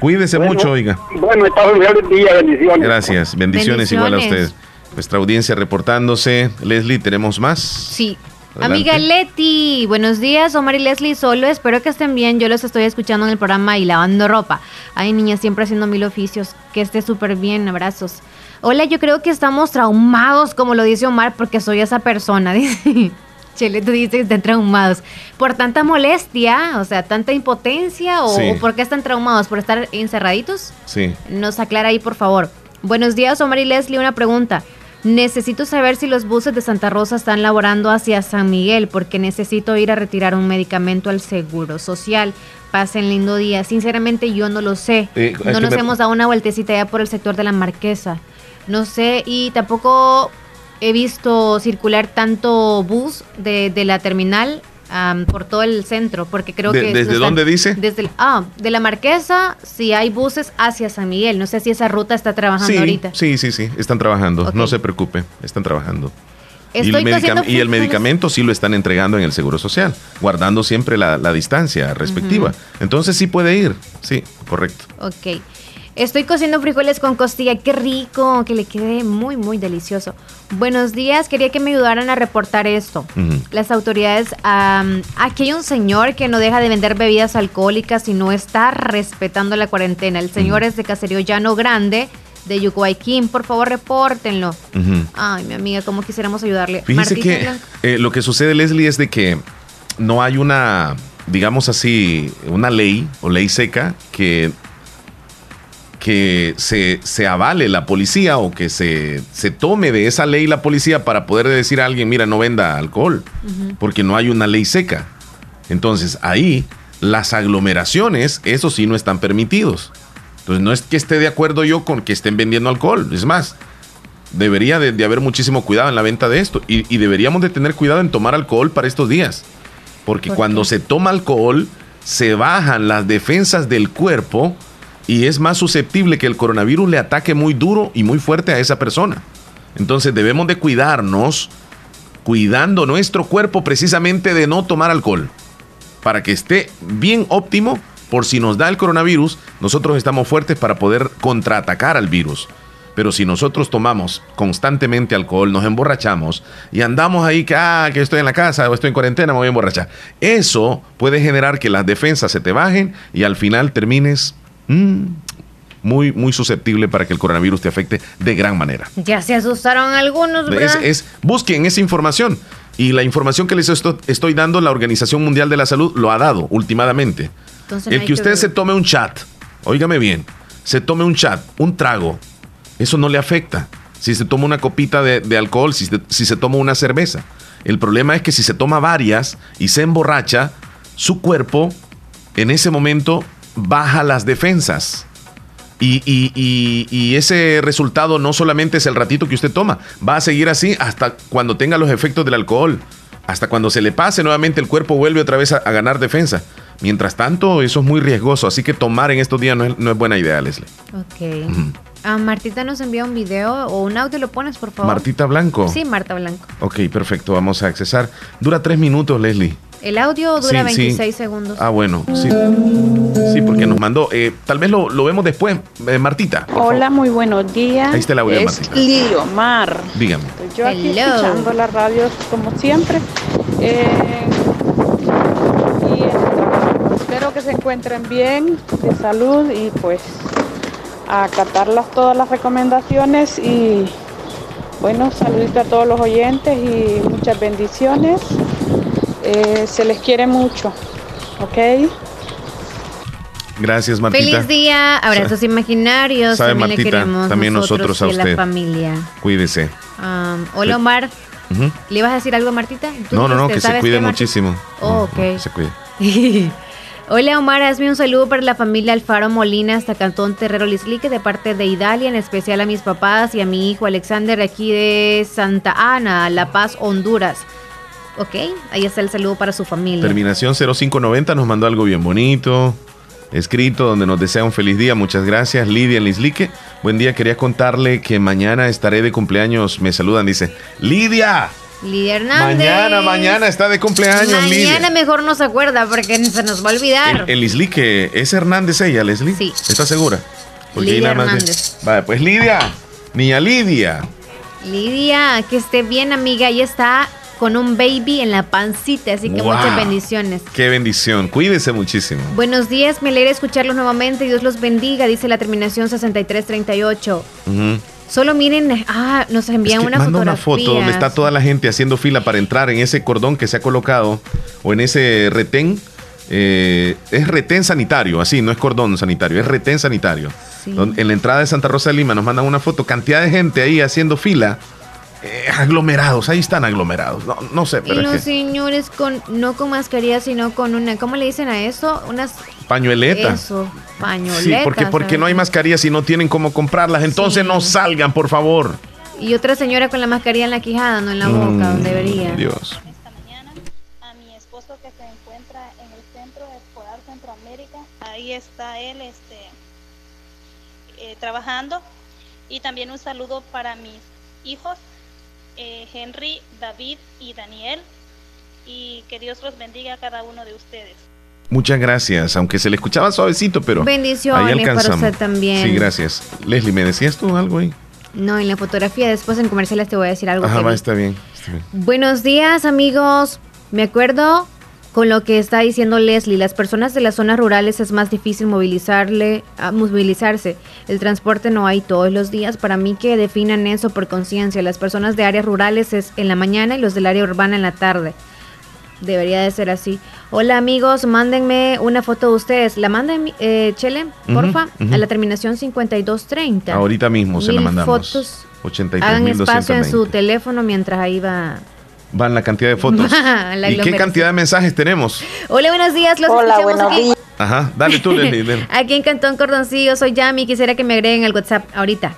Cuídese mucho, oiga. Bueno, un día, bendiciones. Gracias, bendiciones, igual a usted. Nuestra audiencia reportándose. Leslie, ¿tenemos más? Sí. Amiga Leti, buenos días, Omar y Leslie Solo, espero que estén bien, yo los estoy escuchando en el programa y lavando ropa. Ay, niña, siempre haciendo mil oficios, que esté súper bien, abrazos. Hola, yo creo que estamos traumados, como lo dice Omar, porque soy esa persona, dice. Chele, tú dices que están traumados. ¿Por tanta molestia? O sea, tanta impotencia? ¿O, ¿o por qué están traumados? ¿Por estar encerraditos? Sí. Nos aclara ahí, por favor. Buenos días, Omar y Leslie, una pregunta. Necesito saber si los buses de Santa Rosa están laborando hacia San Miguel porque necesito ir a retirar un medicamento al Seguro Social. Pasen lindo día. Sinceramente yo no lo sé. Eh, no nos hemos dado una vueltecita ya por el sector de la Marquesa. No sé y tampoco he visto circular tanto bus de, de la terminal por todo el centro, porque creo que... ¿Desde dónde dice? Desde ah, de la Marquesa, si hay buses hacia San Miguel. No sé si esa ruta está trabajando ahorita. Sí, sí, sí, están trabajando. No se preocupe, están trabajando. y el, y el, medicamento sí lo están entregando en el Seguro Social, guardando siempre la, distancia respectiva. Entonces sí puede ir, sí, correcto. Ok. Estoy cociendo frijoles con costilla, qué rico, que le quede muy, muy delicioso. Buenos días, quería que me ayudaran a reportar esto. Las autoridades, aquí hay un señor que no deja de vender bebidas alcohólicas y no está respetando la cuarentena. El señor es de Caserío Llano Grande, de Yucuayquín, por favor repórtenlo. Ay, mi amiga, cómo quisiéramos ayudarle. Fíjese que eh, lo que sucede, Leslie, es de que no hay una, digamos así, una ley o ley seca que que se, se, avale la policía o que se, se, tome de esa ley la policía para poder decir a alguien, mira, no venda alcohol, porque no hay una ley seca. Entonces ahí las aglomeraciones, eso sí, no están permitidos. Entonces no es que esté de acuerdo yo con que estén vendiendo alcohol, es más, debería de, haber muchísimo cuidado en la venta de esto y, deberíamos de tener cuidado en tomar alcohol para estos días, porque cuando se toma alcohol se bajan las defensas del cuerpo, y es más susceptible que el coronavirus le ataque muy duro y muy fuerte a esa persona. Entonces debemos de cuidarnos, cuidando nuestro cuerpo precisamente de no tomar alcohol, para que esté bien óptimo por si nos da el coronavirus, nosotros estamos fuertes para poder contraatacar al virus. Pero si nosotros tomamos constantemente alcohol, nos emborrachamos y andamos ahí que, ah, que estoy en la casa o estoy en cuarentena, me voy a emborrachar. Eso puede generar que las defensas se te bajen y al final termines mm, muy, muy susceptible para que el coronavirus te afecte de gran manera. Ya se asustaron algunos, ¿verdad? Es, busquen esa información. Y la información que les estoy, dando, la Organización Mundial de la Salud lo ha dado últimamente. el que usted se tome un chat, óigame bien, se tome un chat, un trago, eso no le afecta. Si se toma una copita de, alcohol, si, si se toma una cerveza. El problema es que si se toma varias y se emborracha, su cuerpo en ese momento baja las defensas. Y, ese resultado no solamente es el ratito que usted toma, va a seguir así hasta cuando tenga los efectos del alcohol. Hasta cuando se le pase nuevamente el cuerpo vuelve otra vez a, ganar defensa. Mientras tanto, eso es muy riesgoso, así que tomar en estos días no es, buena idea, Leslie. Ok. Ah, Martita nos envía un video o un audio, ¿lo pones, por favor? Martita Blanco. Sí, Marta Blanco. Ok, perfecto, vamos a accesar. Dura tres minutos, Leslie. El audio dura 26 segundos. Ah, bueno, sí. Sí, porque nos mandó. Eh, tal vez lo, vemos después, eh, Martita. Hola, muy buenos días. Ahí está el audio es Martita. Lío Mar. Dígame. Yo aquí escuchando la radio como siempre. Eh, y espero que se encuentren bien, de salud y pues acatar todas las recomendaciones y bueno, saludito a todos los oyentes y muchas bendiciones. Eh, se les quiere mucho, ¿ok? Gracias, Martita. Feliz día, abrazos imaginarios. también le queremos también nosotros, a usted. la familia. Cuídese. Um, hola, Omar. ¿Le ibas a decir algo a Martita? No, no, no, que se cuide muchísimo. Oh, ok. se cuide. Hola Omar, hazme un saludo para la familia Alfaro Molina hasta Cantón Terrero Lislique de parte de Idalia, en especial a mis papás y a mi hijo Alexander aquí de Santa Ana, La Paz, Honduras. Ok, ahí está el saludo para su familia. Terminación 0590 nos mandó algo bien bonito, escrito, donde nos desea un feliz día. Muchas gracias, Lidia Lislique. Buen día, quería contarle que mañana estaré de cumpleaños. Me saludan, dice, Lidia. Lidia Hernández. Mañana, mañana está de cumpleaños, Mañana mejor no se acuerda porque se nos va a olvidar. El, Lislique, ¿es Hernández ella, Leslie? Sí. ¿Estás segura? Lidia Hernández. Vale, pues Lidia, niña Lidia. Lidia, que esté bien, amiga. Ahí está con un baby en la pancita, así que muchas bendiciones. Qué bendición, cuídese muchísimo. Buenos días, me alegra escucharlos nuevamente, Dios los bendiga, dice la terminación 6338. Solo miren, ah, nos envían una fotografía. una foto donde está toda la gente haciendo fila para entrar en ese cordón que se ha colocado o en ese retén. Eh, es retén sanitario, así, no es cordón sanitario, es retén sanitario. En la entrada de Santa Rosa de Lima nos mandan una foto, cantidad de gente ahí haciendo fila eh, aglomerados, ahí están aglomerados. No, no sé, pero. Y los señores con, no con mascarilla, sino con una, ¿cómo le dicen a eso? Unas. Pañueletas. Eso, pañueletas. Sí, porque, porque no hay mascarillas y no tienen cómo comprarlas. Entonces no salgan, por favor. Y otra señora con la mascarilla en la quijada, no en la boca, mm, donde debería. Dios. Esta mañana a mi esposo que se encuentra en el centro escolar Centroamérica, ahí está él este, eh, trabajando. Y también un saludo para mis hijos eh, Henry, David y Daniel. Y que Dios los bendiga a cada uno de ustedes. Muchas gracias, aunque se le escuchaba suavecito, pero bendiciones ahí alcanzamos. para usted también. Sí, gracias. Leslie, ¿me decías tú algo ahí? No, en la fotografía, después en comerciales te voy a decir algo. Ajá, va, está bien, está bien. Buenos días, amigos. Me acuerdo con lo que está diciendo Leslie, las personas de las zonas rurales es más difícil movilizarle, a movilizarse. El transporte no hay todos los días. Para mí que definan eso por conciencia. Las personas de áreas rurales es en la mañana y los del área urbana en la tarde. Debería de ser así. Hola amigos, mándenme una foto de ustedes. La manden, eh, Chele, porfa, a la terminación 5230. Ahorita mismo se la mandamos. fotos. Hagan espacio en su teléfono mientras ahí va van la cantidad de fotos. ¿Y qué cantidad de mensajes tenemos? Hola, buenos días. Los Hola, buenos días. Ajá, dale tú, Leslie. aquí en Cantón Cordoncillo, soy Yami. Quisiera que me agreguen al WhatsApp ahorita.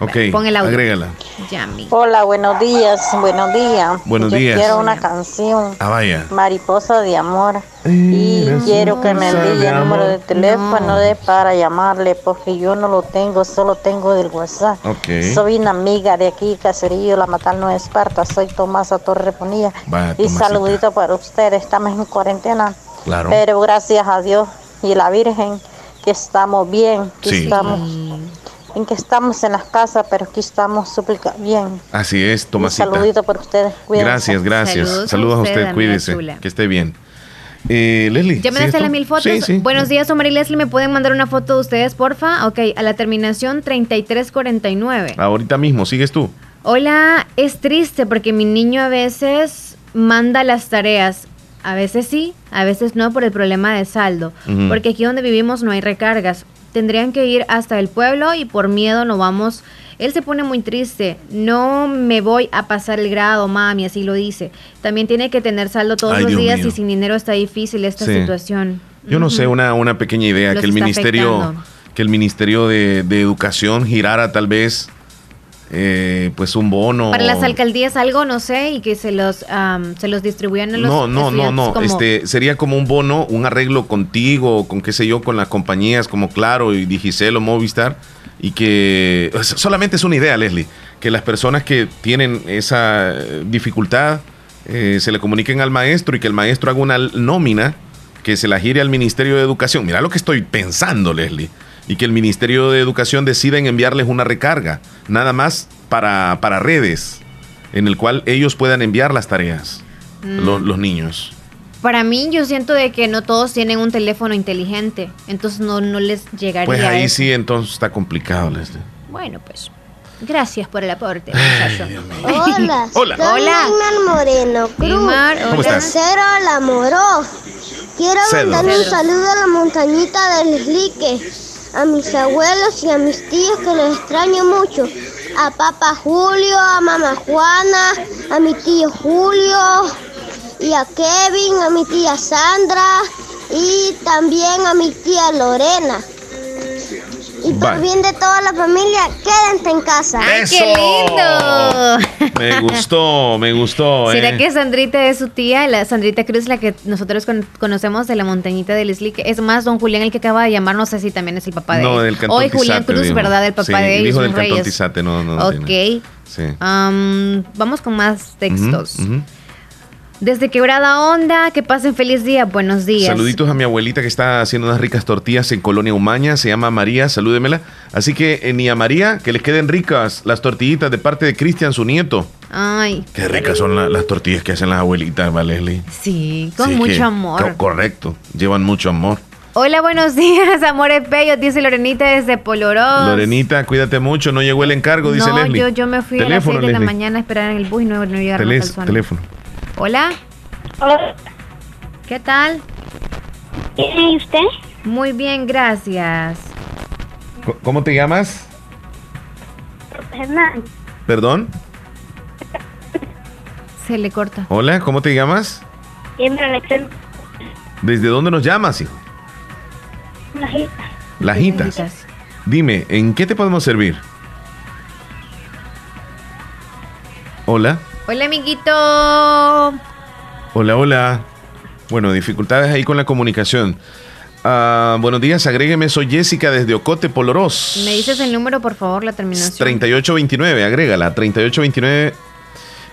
Ok, Pon el audio. agrégala. Yami. Hola, buenos días, buenos días. Buenos Yo días. quiero una canción. Ah, vaya. Mariposa de amor. y quiero que me envíe el número de teléfono de para llamarle, porque yo no lo tengo, solo tengo del WhatsApp. Okay. Soy una amiga de aquí, Caserillo, La Matal no Esparta. Soy Tomasa Torreponía. y saludito para ustedes. Estamos en cuarentena. Claro. Pero gracias a Dios y la Virgen que estamos bien, que estamos en que estamos en las casas, pero aquí estamos súper bien. Así es, Tomasita. Un saludito por ustedes. Cuídense. Gracias, gracias. Saludos, a usted, cuídese. Que esté bien. Eh, Leslie. Ya me das las mil fotos. Buenos días, Omar y Leslie. ¿Me pueden mandar una foto de ustedes, porfa? Ok, a la terminación 3349. Ahorita mismo, sigues tú. Hola, es triste porque mi niño a veces manda las tareas. A veces sí, a veces no por el problema de saldo. Porque aquí donde vivimos no hay recargas. Tendrían que ir hasta el pueblo y por miedo no vamos él se pone muy triste. No me voy a pasar el grado, mami, así lo dice. También tiene que tener saldo todos los días y sin dinero está difícil esta situación. Yo no sé, una, una pequeña idea, que el ministerio, que el Ministerio de, Educación girara tal vez eh, pues un bono. Para las alcaldías algo, no sé, y que se los, se los distribuyan a los No, no, no, no. Este, sería como un bono, un arreglo contigo, con qué sé yo, con las compañías como Claro y Digicel o Movistar y que solamente es una idea, Leslie, que las personas que tienen esa dificultad eh, se le comuniquen al maestro y que el maestro haga una nómina que se la gire al Ministerio de Educación. Mira lo que estoy pensando, Leslie. Y que el Ministerio de Educación decida en enviarles una recarga, nada más para, para redes, en el cual ellos puedan enviar las tareas, mm. los niños. Para mí, yo siento de que no todos tienen un teléfono inteligente, entonces no, no les llegaría. Pues ahí sí, entonces está complicado, Leslie. Bueno, pues. Gracias por el aporte, Hola. Hola. Hola. Moreno Cruz. ¿Cómo estás? Cero la moró. Quiero mandarle un saludo a la montañita del Eslique, a mis abuelos y a mis tíos que los extraño mucho. A papá Julio, a mamá Juana, a mi tío Julio, y a Kevin, a mi tía Sandra y también a mi tía Lorena. Y por bien de toda la familia, quédense en casa. ¡Ay, qué lindo! Me gustó, me gustó. ¿Será eh. que Sandrita es su tía? La Sandrita Cruz, la que nosotros conocemos de la montañita de Leslie. Es más, don Julián, el que acaba de llamar, no sé si también es el papá de no, Del cantón Hoy Julián Cruz, ¿verdad? El papá de ellos. Hijo del cantón Tizate, no, no. Ok. Sí. vamos con más textos. Desde Quebrada Onda, que pasen feliz día, buenos días. Saluditos a mi abuelita que está haciendo unas ricas tortillas en Colonia Umaña, se llama María, salúdemela. Así que eh, ni a María, que les queden ricas las tortillitas de parte de Cristian, su nieto. Ay. Qué ricas son las tortillas que hacen las abuelitas, Valesli. Sí, con mucho amor. correcto, llevan mucho amor. Hola, buenos días, amores bellos, dice Lorenita desde Polorós. Lorenita, cuídate mucho, no llegó el encargo, dice no, Leslie. Yo, yo me fui a las 6 de la mañana a esperar en el bus y no, no llegaron Telés, Teléfono. Hola. Hola. ¿Qué tal? ¿Y usted? Muy bien, gracias. ¿Cómo te llamas? Hernán. ¿Perdón? Se le corta. Hola, ¿cómo te llamas? ¿Desde dónde nos llamas, hijo? Lajitas. Lajitas. Dime, ¿en qué te podemos servir? Hola. Hola, amiguito. Hola, hola. Bueno, dificultades ahí con la comunicación. Ah, buenos días, agrégueme, soy Jessica desde Ocote, Polorós. ¿Me dices el número, por favor, la terminación? 3829, agrégala, 3829.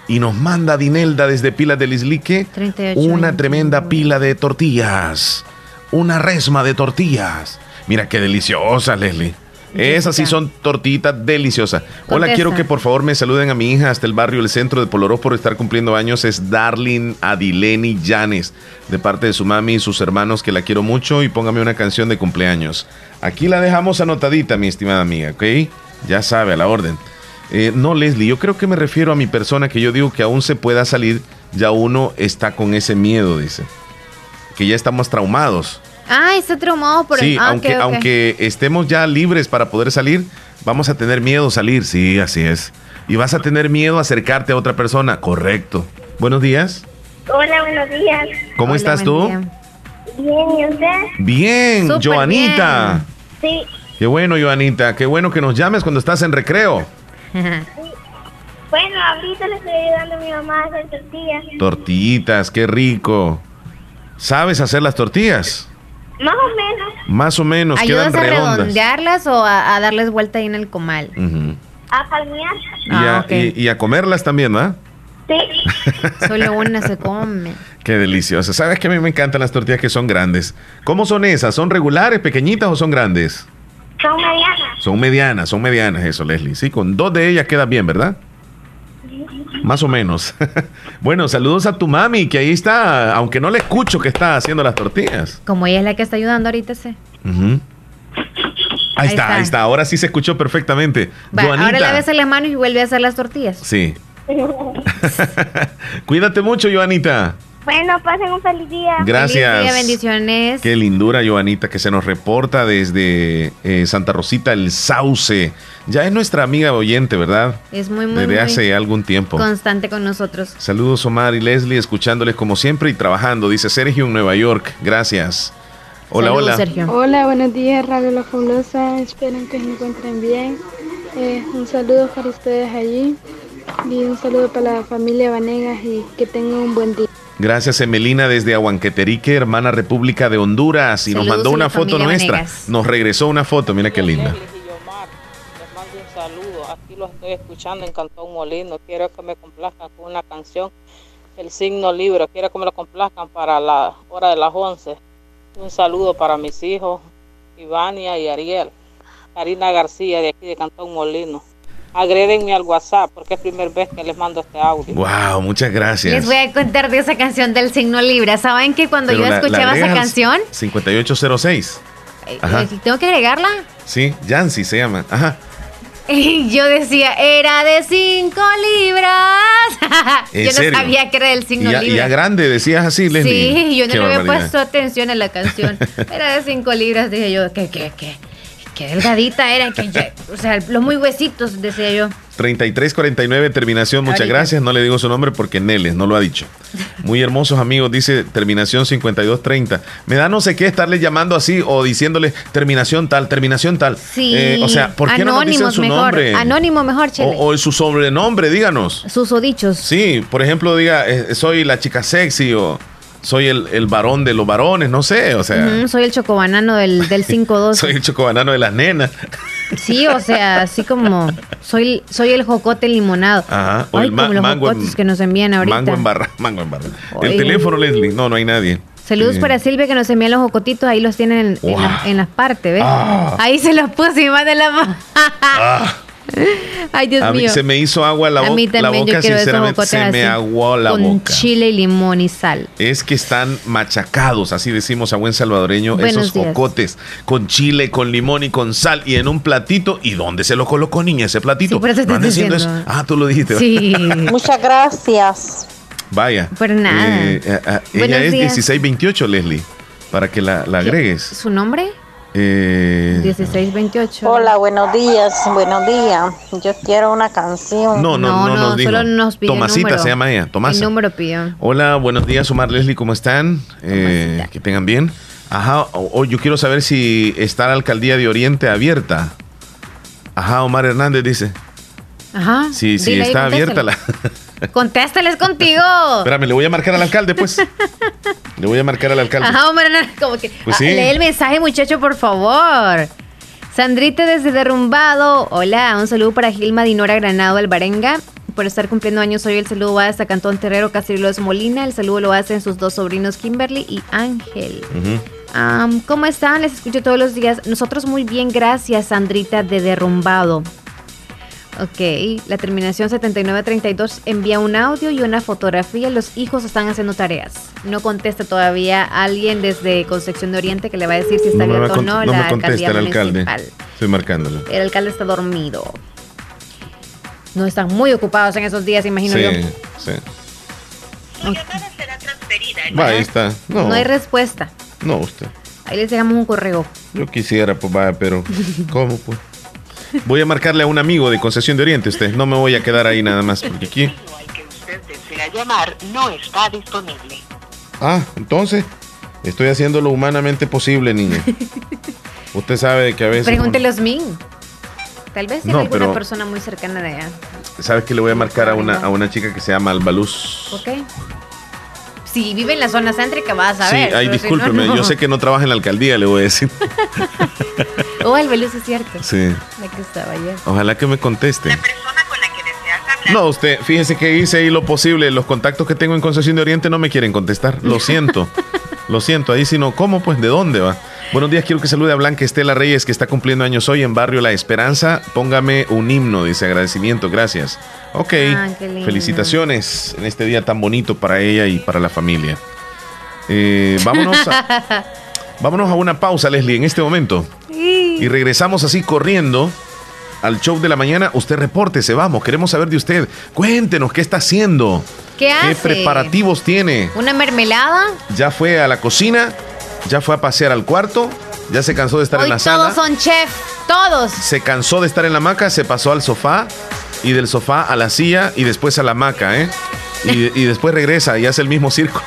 Y nos manda Dinelda desde Pilas del Islique una tremenda pila de tortillas. Una resma de tortillas. Mira qué deliciosa, Leslie. Esas sí son tortitas deliciosas. Hola, quiero que por favor me saluden a mi hija hasta el barrio El Centro de Polorós por estar cumpliendo años. Es Darlin Adileni Llanes, de parte de su mami y sus hermanos, que la quiero mucho. Y póngame una canción de cumpleaños. Aquí la dejamos anotadita, mi estimada amiga, ¿ok? Ya sabe, a la orden. Eh, no, Leslie, yo creo que me refiero a mi persona que yo digo que aún se pueda salir, ya uno está con ese miedo, dice. Que ya estamos traumados. Ah, está traumado por sí, el... aunque, aunque estemos ya libres para poder salir, vamos a tener miedo a salir, sí, así es. Y vas a tener miedo a acercarte a otra persona, correcto. Buenos días. Hola, buenos días. ¿Cómo estás tú? Bien, ¿y usted? Bien, Joanita. Sí. Qué bueno, Joanita. Qué bueno que nos llames cuando estás en recreo. Bueno, ahorita le estoy ayudando a mi mamá a hacer tortillas. Tortillitas, qué rico. ¿Sabes hacer las tortillas? Más o menos. Más o menos, ¿Ayudas quedan a redondearlas o a, darles vuelta ahí en el comal? A palmear. Ah, y, a, comerlas también, ¿va? Sí. Solo una se come. Qué deliciosa. ¿Sabes que a mí me encantan las tortillas que son grandes? ¿Cómo son esas? ¿Son regulares, pequeñitas o son grandes? Son medianas. Son medianas, son medianas eso, Leslie. Sí, con dos de ellas queda bien, ¿verdad? Más o menos. bueno, saludos a tu mami, que ahí está, aunque no le escucho que está haciendo las tortillas. Como ella es la que está ayudando ahorita, sí. ahí, está, ahí está. Ahora sí se escuchó perfectamente. ahora le besa las manos y vuelve a hacer las tortillas. Sí. Cuídate mucho, Joanita. Bueno, pasen un feliz día. Gracias. Feliz día, bendiciones. Qué lindura, Joanita, que se nos reporta desde eh, Santa Rosita, el Sauce. Ya es nuestra amiga oyente, ¿verdad? Es muy, muy Desde hace algún tiempo. Constante con nosotros. Saludos, Omar y Leslie, escuchándoles como siempre y trabajando. Dice Sergio en Nueva York. Gracias. Hola, hola. Sergio. Hola, buenos días, Radio La Fabulosa. Espero que se encuentren bien. Eh, un saludo para ustedes allí. Y un saludo para la familia Vanegas y que tengan un buen día. Gracias, Emelina, desde Aguanqueterique, hermana República de Honduras. Y nos mandó una foto nuestra. Nos regresó una foto, mira qué linda. Les mando un saludo. Aquí lo estoy escuchando en Cantón Molino. Quiero que me complazcan con una canción, El signo libre. Quiero que me lo complazcan para la hora de las 11. Un saludo para mis hijos, Ivania y Ariel. Karina García, de aquí de Cantón Molino agréguenme al WhatsApp porque es primera vez que les mando este audio. Wow, muchas gracias. Les voy a contar de esa canción del signo Libra. ¿Saben que cuando yo escuchaba esa canción? 5806. Eh, Ajá. ¿Tengo que agregarla? Sí, Yancy se llama. Ajá. Y yo decía, era de 5 libras. yo no sabía que era del signo libra. Y a grande decías así, Leslie. Sí, yo no le había puesto atención a la canción. Era de 5 libras, dije yo, ¿qué, qué, qué? Qué delgadita era, que o sea, los muy huesitos, decía yo. 3349 terminación, muchas gracias. No le digo su nombre porque Neles no lo ha dicho. Muy hermosos amigos, dice terminación 5230. Me da no sé qué estarle llamando así o diciéndole terminación tal, terminación tal. Sí. Eh, o sea, ¿por qué no nos dicen su mejor. nombre? Anónimo mejor, Chele. O, su sobrenombre, díganos. Sus odichos. Sí, por ejemplo, diga, eh, soy la chica sexy o soy el, el, varón de los varones, no sé, o sea. soy el chocobanano del, del 5-2. soy el chocobanano de las nenas. sí, o sea, así como soy, soy el jocote limonado. Ajá. O el como los jocotes que nos envían ahorita. Mango en barra, mango en barra. El teléfono, Leslie, no, no hay nadie. Saludos para Silvia que nos envían los jocotitos, ahí los tienen en, las partes, ¿ves? Ah. Ahí se los puse y más de la... ah. Ay, Dios a mío. Mí se me hizo agua la, a mí la boca, sinceramente se me aguó la con boca. Con chile y limón y sal. Es que están machacados, así decimos a buen salvadoreño, esos jocotes con chile, con limón y con sal y en un platito. ¿Y dónde se lo colocó, niña, ese platito? Sí, por eso diciendo eso. Ah, tú lo dijiste. Sí. Muchas gracias. Vaya. Por nada. Eh, eh, eh, ella es 1628, Leslie, para que la, la agregues. ¿Su nombre? Eh, 1628. Hola, buenos días, buenos días. Yo quiero una canción. No, no, no, no, solo nos pide Tomasita se llama ella, Tomasa. El número pidió. Hola, buenos días, Omar Leslie, ¿cómo están? Eh, que tengan bien. Ajá, o, yo quiero saber si está la alcaldía de Oriente abierta. Ajá, Omar Hernández dice. Ajá. Sí, sí, está abierta la. Contéstales contigo. Espérame, le voy a marcar al alcalde, pues. le voy a marcar al alcalde. Ajá, hombre, como que. Pues sí. ah, lee el mensaje, muchacho, por favor. Sandrita desde Derrumbado. Hola, un saludo para Gilma Dinora Granado Alvarenga. Por estar cumpliendo años hoy, el saludo va hasta Cantón Terrero Casillos Molina. El saludo lo hacen sus dos sobrinos Kimberly y Ángel. Um, ¿Cómo están? Les escucho todos los días. Nosotros muy bien, gracias, Sandrita de Derrumbado. Ok, la terminación 7932 envía un audio y una fotografía. Los hijos están haciendo tareas. No contesta todavía alguien desde Concepción de Oriente que le va a decir si está no abierto o no, no la me contesta el alcalde. municipal. Estoy marcándolo. El alcalde está dormido. No están muy ocupados en esos días, imagino sí, yo. Sí, okay. Va, ahí está. No, no hay respuesta. No, usted. Ahí les dejamos un correo. Yo quisiera, pues vaya, pero ¿cómo pues? Voy a marcarle a un amigo de Concesión de Oriente, usted. No me voy a quedar ahí nada más, porque aquí. que usted desea llamar no está disponible. Ah, entonces, estoy haciendo lo humanamente posible, niña. Usted sabe que a veces. Pregúntele a Osmin. Tal vez sea No, alguna pero- persona muy cercana de allá. ¿Sabes que le voy a marcar a una, a una chica que se llama Albaluz? ¿Ok? Si vive en la zona céntrica, vas a Sí, ver. ay, pero si discúlpeme, no, no. yo sé que no trabaja en la alcaldía, le voy a decir. Oh, el Beluz es cierto. Sí. La que estaba ayer. Ojalá que me conteste. No, usted, fíjese que hice ahí lo posible. Los contactos que tengo en Concesión de Oriente no me quieren contestar. Lo siento. lo siento. Ahí si no, ¿cómo? Pues, ¿de dónde va? Buenos días, quiero que salude a Blanca Estela Reyes, que está cumpliendo años hoy en Barrio La Esperanza. Póngame un himno, dice agradecimiento, gracias. Ok, ah, felicitaciones en este día tan bonito para ella y para la familia. Eh, vámonos, a, vámonos a una pausa, Leslie, en este momento. Y regresamos así corriendo al show de la mañana. Usted repórtese, vamos, queremos saber de usted. Cuéntenos qué está haciendo. ¿Qué hace? ¿Qué preparativos tiene? ¿Una mermelada? Ya fue a la cocina ya fue a pasear al cuarto, ya se cansó de estar en la sala. Todos son chef, todos. Se cansó de estar en la hamaca, se pasó al sofá y del sofá a la silla y después a la hamaca, ¿eh? Y, después regresa y hace el mismo circo.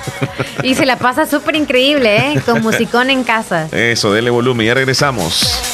Y se la pasa súper increíble, ¿eh? Con musicón en casa. Eso, dele volumen, ya regresamos.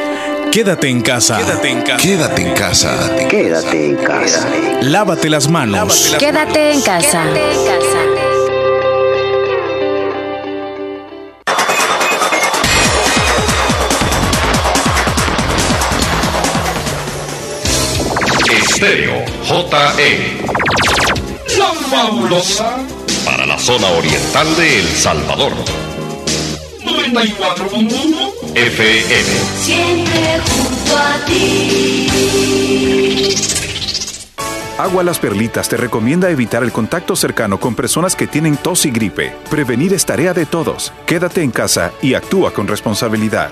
Quédate en casa. Quédate en casa. Quédate en casa. Quédate en casa. Lávate las manos. Quédate en casa. Quédate en casa. JE. La fabulosa. Para la zona oriental de El Salvador. 94.1 FM. Siempre junto a ti. Agua Las Perlitas te recomienda evitar el contacto cercano con personas que tienen tos y gripe. Prevenir es tarea de todos. Quédate en casa y actúa con responsabilidad.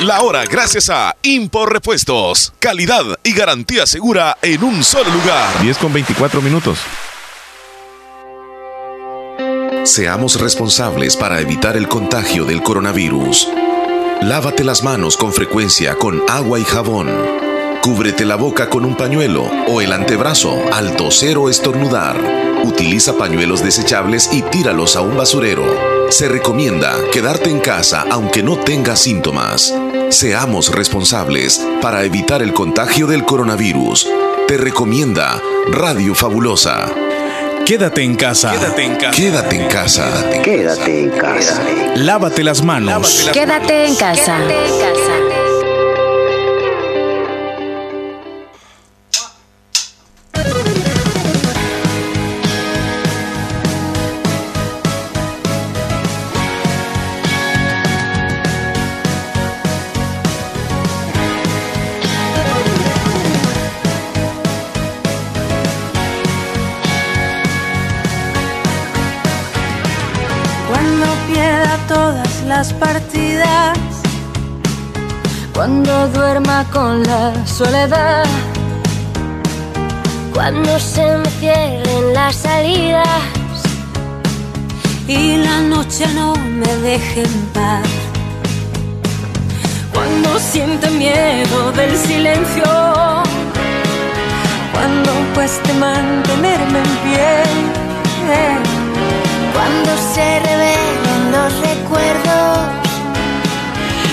La hora gracias a Impor Repuestos. Calidad y garantía segura en un solo lugar. 10 con 24 minutos. Seamos responsables para evitar el contagio del coronavirus. Lávate las manos con frecuencia con agua y jabón. Cúbrete la boca con un pañuelo o el antebrazo al toser o estornudar. Utiliza pañuelos desechables y tíralos a un basurero. Se recomienda quedarte en casa aunque no tengas síntomas. Seamos responsables para evitar el contagio del coronavirus. Te recomienda Radio Fabulosa. Quédate en casa. Quédate en casa. Quédate en casa. Quédate en casa. Lávate las manos. Quédate en casa. Quédate en casa. Cuando duerma con la soledad. Cuando se me cierren las salidas. Y la noche no me deje en paz. Cuando siente miedo del silencio. Cuando cueste mantenerme en pie cuando se revelen los recuerdos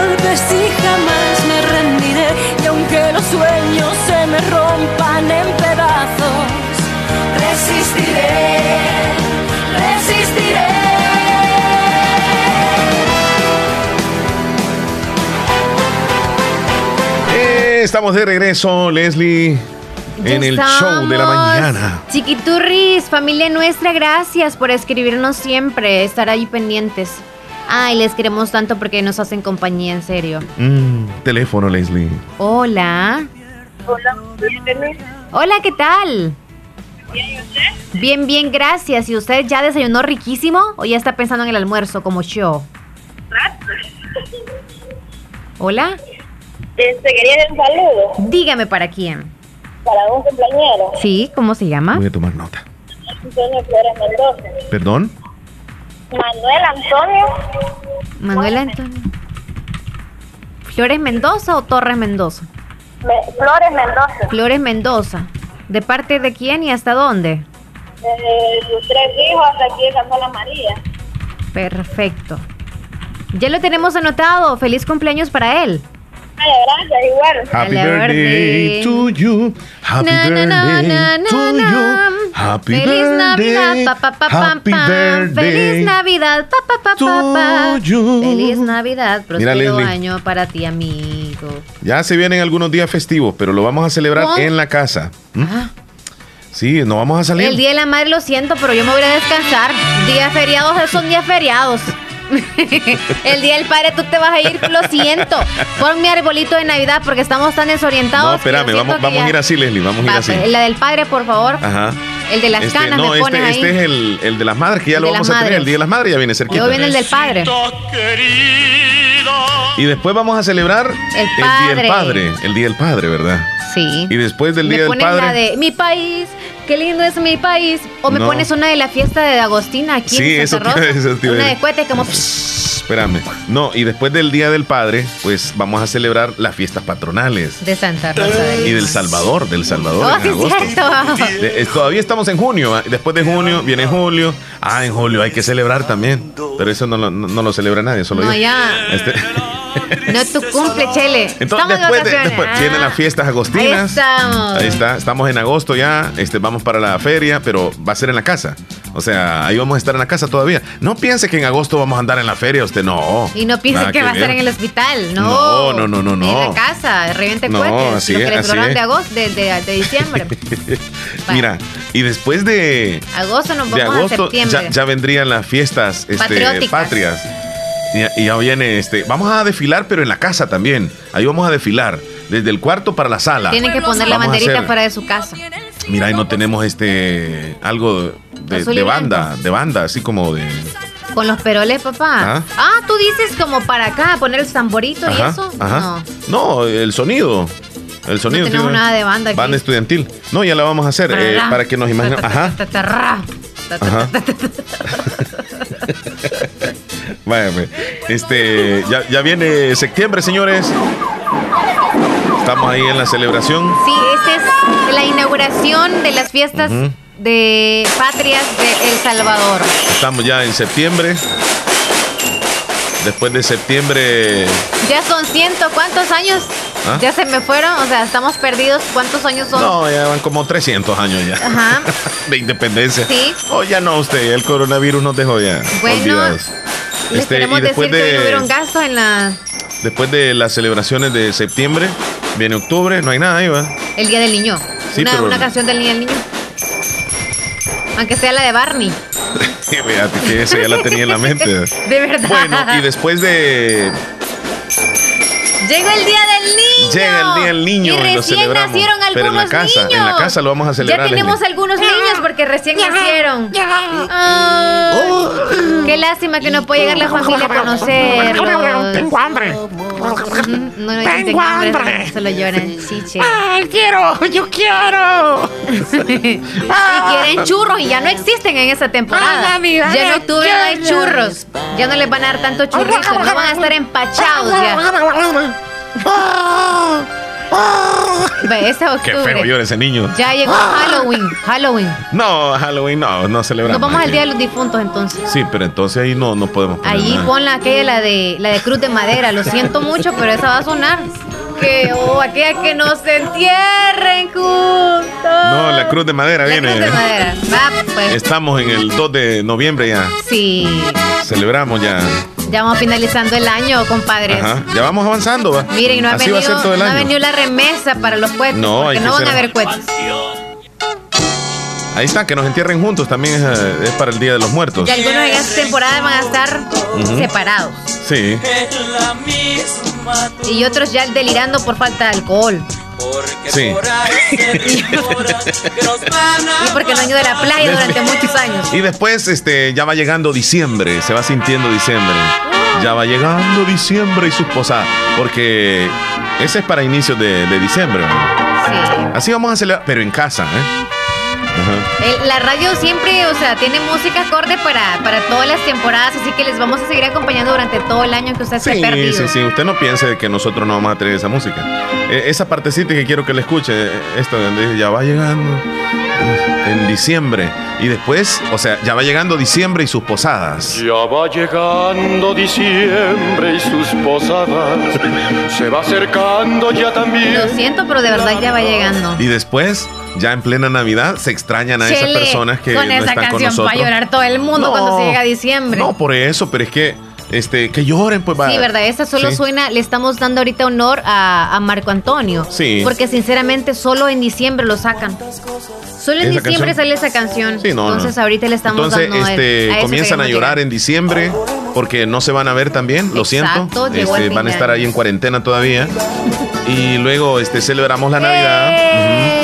Golpes y jamás me rendiré. Y aunque los sueños se me rompan en pedazos, resistiré, resistiré. Eh, estamos de regreso, Leslie en el show de la mañana. Chiquiturris, familia nuestra, gracias por escribirnos siempre, estar ahí pendientes. Ay, les queremos tanto porque nos hacen compañía, en serio. Mm, teléfono, Leslie. Hola. Hola, Hola, ¿qué tal? Bien, usted? Bien, bien, gracias. ¿Y usted ya desayunó riquísimo o ya está pensando en el almuerzo como yo? Hola. Este, quería dar un saludo. Dígame para quién para un cumpleañero. Sí, ¿cómo se llama? Voy a tomar nota. Antonio Flores Mendoza. ¿Perdón? Manuel Antonio. Manuel Antonio. ¿Flores Mendoza o Torres Mendoza? Flores Mendoza. Flores Mendoza. ¿De parte de quién y hasta dónde? De sus tres hijos hasta aquí de Santa María. Perfecto. Ya lo tenemos anotado. Feliz cumpleaños para él. Happy birthday to you. Happy birthday to you. Happy Feliz Navidad, pa, pa, pa, Happy birthday Feliz Navidad, pa, pa, pa, pa, Feliz Navidad, próspero año para ti, amigo. Ya se vienen algunos días festivos, pero lo vamos a celebrar en la casa. ¿Mm? Ah. Sí, no vamos a salir. El Día de la Madre lo siento, pero yo me voy a descansar. Días feriados son días feriados. El día del padre tú te vas a ir, lo siento. Pon mi arbolito de Navidad porque estamos tan desorientados. No, espérame, vamos, vamos a ir así, Leslie, vamos a ir así. La del padre, por favor. Ajá. El de las este, canas, no, me este, ahí. este es el, el, de las madres, que ya lo vamos a tener. El día de las madres ya viene cerquita. Luego viene el del padre. Y después vamos a celebrar el, día del padre. El día del padre, ¿verdad? Sí. Y después del me día del padre. La de mi país, qué lindo es mi país. O me pones una de la fiesta de Agostina aquí sí, en Santa Rosa. Eso una de cohete como. Espérame. No, y después del Día del Padre, pues vamos a celebrar las fiestas patronales. De Santa Rosa. y del Salvador, del Salvador oh, en agosto. Eh, todavía estamos en junio. ¿ah? Después de junio viene julio. Ah, en julio hay que celebrar también. Pero eso no, no, lo celebra nadie, solo yo. ya. Este... No tu cumple, Chele. Entonces, después, de, después vienen las fiestas agostinas. Ahí estamos. Ahí está. Estamos en agosto ya. Este, vamos para la feria, pero va a ser en la casa. O sea, ahí vamos a estar en la casa todavía. No piense que en agosto vamos a andar en la feria, usted no. Y no piense que, va a ser en el hospital, no. No, no, no, no. En la casa, reviente no. Así lo que de agosto, de, de, diciembre. Mira, y después de. Agosto nos vamos de agosto, a septiembre. Ya, ya vendrían las fiestas este, patrias. Y, ya viene este. Vamos a desfilar, pero en la casa también. Ahí vamos a desfilar. Desde el cuarto para la sala. Tienen que poner la banderita fuera de su casa. Mira, ahí no tenemos este. algo de, banda. De banda, así como de. Con los peroles, papá. ¿Ah? ah tú dices como para acá, poner el tamborito y eso. No. No, el sonido. El sonido. No tenemos nada de banda aquí. Banda estudiantil. No, ya la vamos a hacer. Eh, para que nos imaginemos. Ajá. Ajá. Vaya, pues, este, ya, ya viene septiembre, señores. Estamos ahí en la celebración. Sí, esta es la inauguración de las fiestas de patrias de El Salvador. Estamos ya en septiembre. Después de septiembre. Ya son ciento, ¿cuántos años? ¿Ah? Ya se me fueron, o sea, estamos perdidos. ¿Cuántos años son? No, ya van como 300 años ya. Ajá. de independencia. Sí. Oh, ya no, usted, el coronavirus nos dejó ya. Bueno, Les Este, queremos y después decir que no de- hubieron gastos en la, Después de las celebraciones de septiembre, viene octubre, no hay nada ahí, ¿va? el Día del Niño. Sí, una, pero- una canción del Día del Niño. Aunque sea la de Barney. Fíjate que esa ya la tenía en la mente. De verdad. Bueno, y después de Llegó el Día del Niño. Llega el Día del Niño Y y lo celebramos. nacieron algunos Pero en la casa, niños. en la casa lo vamos a celebrar. Ya tenemos Leslie. algunos niños porque recién nacieron. Qué lástima que no puede llegar la familia a conocerlos. Tengo hambre. No, no dicen Tengo hambre, solo lloran chiche. ¡Ay, quiero! ¡Yo quiero! y quieren churros y ya no existen en esa temporada. Ya en octubre no hay churros. Ya no les van a dar tanto churrito, no van a estar empachados ya. Ve, ese Qué feo octubre. llora ese niño. Ya llegó Halloween, Halloween. No, Halloween no, no celebramos. Nos vamos al Día de los Difuntos entonces. Sí, pero entonces ahí no, no podemos poner Allí nada. pon la aquella la de la de Cruz de Madera. Lo siento mucho, pero esa va a sonar. Que oh, aquella que nos entierren juntos. No, la cruz de madera La viene. Cruz de Madera. Va, pues. Estamos en el 2 de noviembre ya. Sí. Celebramos ya. Ya vamos finalizando el año, compadres. Ajá. Ya vamos avanzando, va. Miren, no ha, Así va a venido, ser todo el no ha venido la remesa para los cohetes. No, porque hay no van a haber cohetes. Ahí está, que nos entierren juntos también es, eh, es para el Día de los Muertos. Y algunos en esta temporada van a estar separados. Sí. Y otros ya delirando por falta de alcohol. Sí. Y porque no han ido a la playa durante muchos años. Y después este, ya va llegando diciembre, se va sintiendo diciembre. Ya va llegando diciembre y sus posadas. Porque ese es para inicios de, de diciembre. Así vamos a celebrar, pero en casa, ¿eh? Ajá. El- la radio siempre, o sea, tiene música acorde para, para todas las temporadas, así que les vamos a seguir acompañando durante todo el año que usted Sí, perdido. sí, sí. Usted no piense de que nosotros no vamos a traer esa música. Eh, esa partecita que quiero que le escuche, eh, esto donde dice, ya va llegando eh, en diciembre. Y después, o sea, ya va llegando diciembre y sus posadas. Ya va llegando diciembre y sus posadas. Se va acercando ya también. Lo siento, pero de verdad ya va llegando. Y después, ya en plena Navidad, se extrañan a esas Chele, personas que con no esa están con canción nosotros. va a llorar todo el mundo No. cuando se llega a diciembre. No, por eso, pero es que, este, que lloren, pues va. Sí, verdad, esa solo Sí. suena, le estamos dando ahorita honor a, a Marco Antonio. Sí. Porque sinceramente solo en diciembre lo sacan. Solo en ¿Esa diciembre canción? sale esa canción. Sí, no, no. Entonces ahorita le estamos Entonces, dando este, a eso comienzan a llorar en diciembre porque no se van a ver también, lo Exacto, siento. Este, van a estar ahí en cuarentena todavía. y luego este, celebramos la Navidad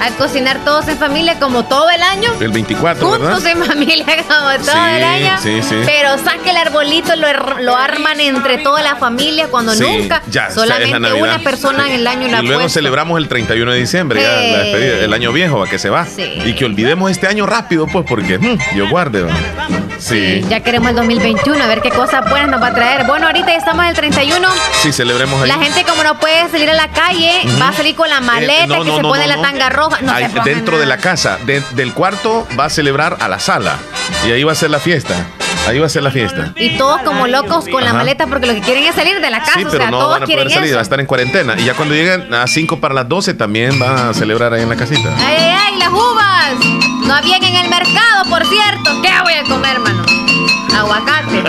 A cocinar todos en familia como todo el año. el 24, ¿verdad? Juntos en familia como todo Sí, el año. sí, sí. Pero saque el arbolito, lo, er- lo arman entre toda la familia cuando nunca. ya, solamente una persona en el año la Y luego puesta. celebramos el 31 de diciembre, ya la despedida, el año viejo, a que se va. Sí. Y que olvidemos este año rápido, pues, porque mm, Dios guarde. ¿va? Sí. Ya queremos el 2021, a ver qué cosas buenas nos va a traer. Bueno, ahorita ya estamos en el 31. Sí, celebremos ahí. La gente como no puede salir a la calle, va a salir con la maleta Eh, no, que no, se no, pone la tanga roja. No Ahí, dentro de la casa, de- del cuarto va a celebrar a la sala. Y ahí va a ser la fiesta. Ahí va a ser la fiesta. Y todos como locos con la maleta porque lo que quieren es salir de la casa. Sí, o pero sea, no todos van a quieren poder salir, va a estar en cuarentena. Y ya cuando lleguen a 5 para las 12 también van a celebrar ahí en la casita. ¡Ay, ay, ay! ¡Las uvas! No habían en el mercado, por cierto. ¿Qué voy a comer, hermano? Aguacate.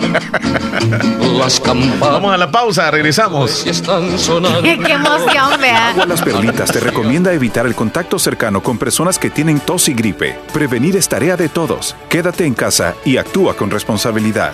Vamos a la pausa, regresamos. ¡Qué emoción, vea! Agua Las Perlitas te recomienda evitar el contacto cercano con personas que tienen tos y gripe. Prevenir es tarea de todos. Quédate en casa y actúa con responsabilidad.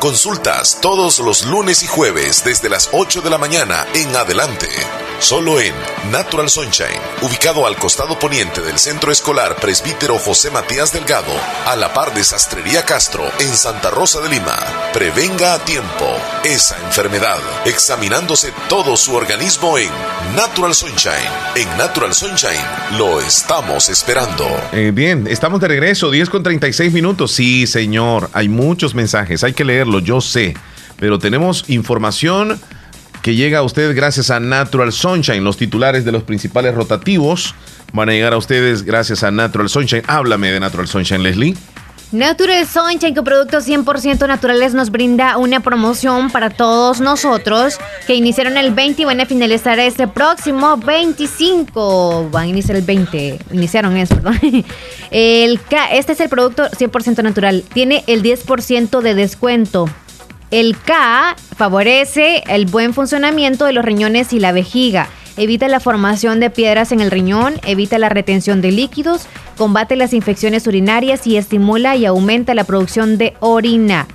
Consultas todos los lunes y jueves desde las 8 de la mañana en adelante. Solo en Natural Sunshine, ubicado al costado poniente del Centro Escolar Presbítero José Matías Delgado, a la par de Sastrería Castro, en Santa Rosa de Lima. Prevenga a tiempo esa enfermedad, examinándose todo su organismo en Natural Sunshine. En Natural Sunshine lo estamos esperando. Eh, bien, estamos de regreso, 10 con 36 minutos. Sí, señor, hay muchos mensajes, hay que yo sé, pero tenemos información que llega a usted gracias a Natural Sunshine. Los titulares de los principales rotativos van a llegar a ustedes gracias a Natural Sunshine. Háblame de Natural Sunshine, Leslie. Natural Sunshine, con productos 100% naturales, nos brinda una promoción para todos nosotros que iniciaron el 20 y van a finalizar este próximo 25. Van a iniciar el 20. Iniciaron eso, perdón. El este es el producto 100% natural. Tiene el 10% de descuento. El K favorece el buen funcionamiento de los riñones y la vejiga. Evita la formación de piedras en el riñón, evita la retención de líquidos, combate las infecciones urinarias y estimula y aumenta la producción de orina.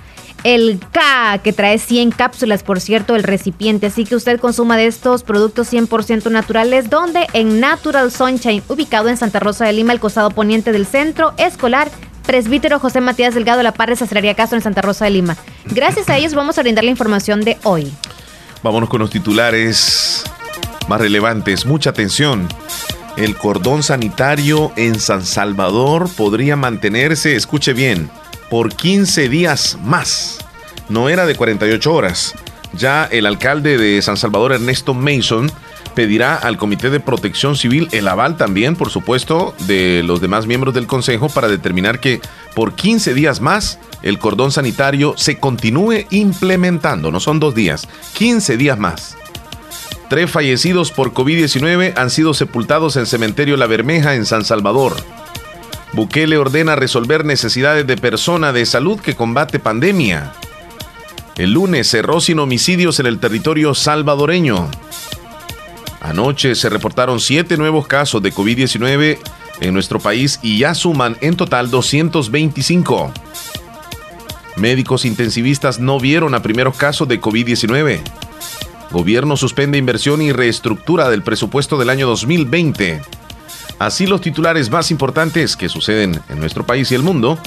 El K, que trae 100 cápsulas, por cierto, el recipiente. Así que usted consuma de estos productos 100% naturales, donde en Natural Sunshine, ubicado en Santa Rosa de Lima, el costado poniente del centro escolar presbítero José Matías Delgado La Parra, Sastrería Castro en Santa Rosa de Lima. Gracias a ellos vamos a brindar la información de hoy. Vámonos con los titulares más relevantes. Mucha atención. El cordón sanitario en San Salvador podría mantenerse, escuche bien, por 15 días más. No era de 48 horas. Ya el alcalde de San Salvador, Ernesto Mason, pedirá al Comité de Protección Civil el aval también, por supuesto, de los demás miembros del Consejo para determinar que por 15 días más el cordón sanitario se continúe implementando. No son dos días, 15 días más. Tres fallecidos por COVID-19 han sido sepultados en cementerio La Bermeja en San Salvador. Bukele ordena resolver necesidades de persona de salud que combate pandemia. El lunes cerró sin homicidios en el territorio salvadoreño. Anoche se reportaron siete nuevos casos de COVID-19 en nuestro país y ya suman en total 225. Médicos intensivistas no vieron a primeros casos de COVID-19. Gobierno suspende inversión y reestructura del presupuesto del año 2020. Así los titulares más importantes que suceden en nuestro país y el mundo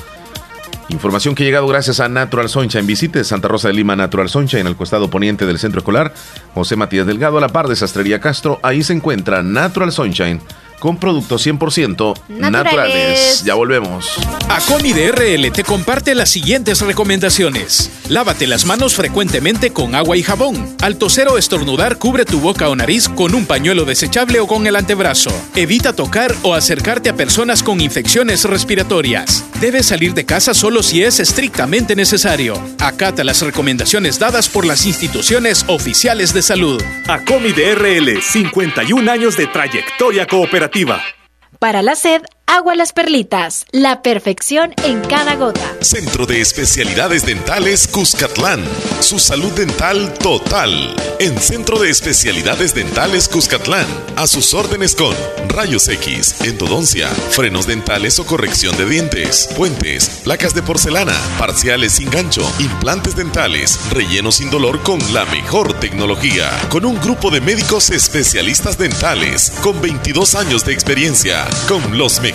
Información que ha llegado gracias a Natural Sunshine. Visite Santa Rosa de Lima Natural Sunshine el costado poniente del centro escolar. José Matías Delgado a la par de Sastrería Castro. Ahí se encuentra Natural Sunshine con productos 100% naturales. Ya volvemos. Acomi de RL te comparte las siguientes recomendaciones. Lávate las manos frecuentemente con agua y jabón. Al toser o estornudar, cubre tu boca o nariz con un pañuelo desechable o con el antebrazo. Evita tocar o acercarte a personas con infecciones respiratorias. Debes salir de casa solo si es estrictamente necesario. Acata las recomendaciones dadas por las instituciones oficiales de salud. Acomi de RL, 51 años de trayectoria cooperativa. Para la sed, Agua Las Perlitas, la perfección en cada gota. Centro de Especialidades Dentales Cuscatlán. Su salud dental total. En Centro de Especialidades Dentales Cuscatlán. A sus órdenes con rayos X, endodoncia, frenos dentales o corrección de dientes, puentes, placas de porcelana, parciales sin gancho, implantes dentales, relleno sin dolor con la mejor tecnología. Con un grupo de médicos especialistas dentales con 22 años de experiencia. Con los mejores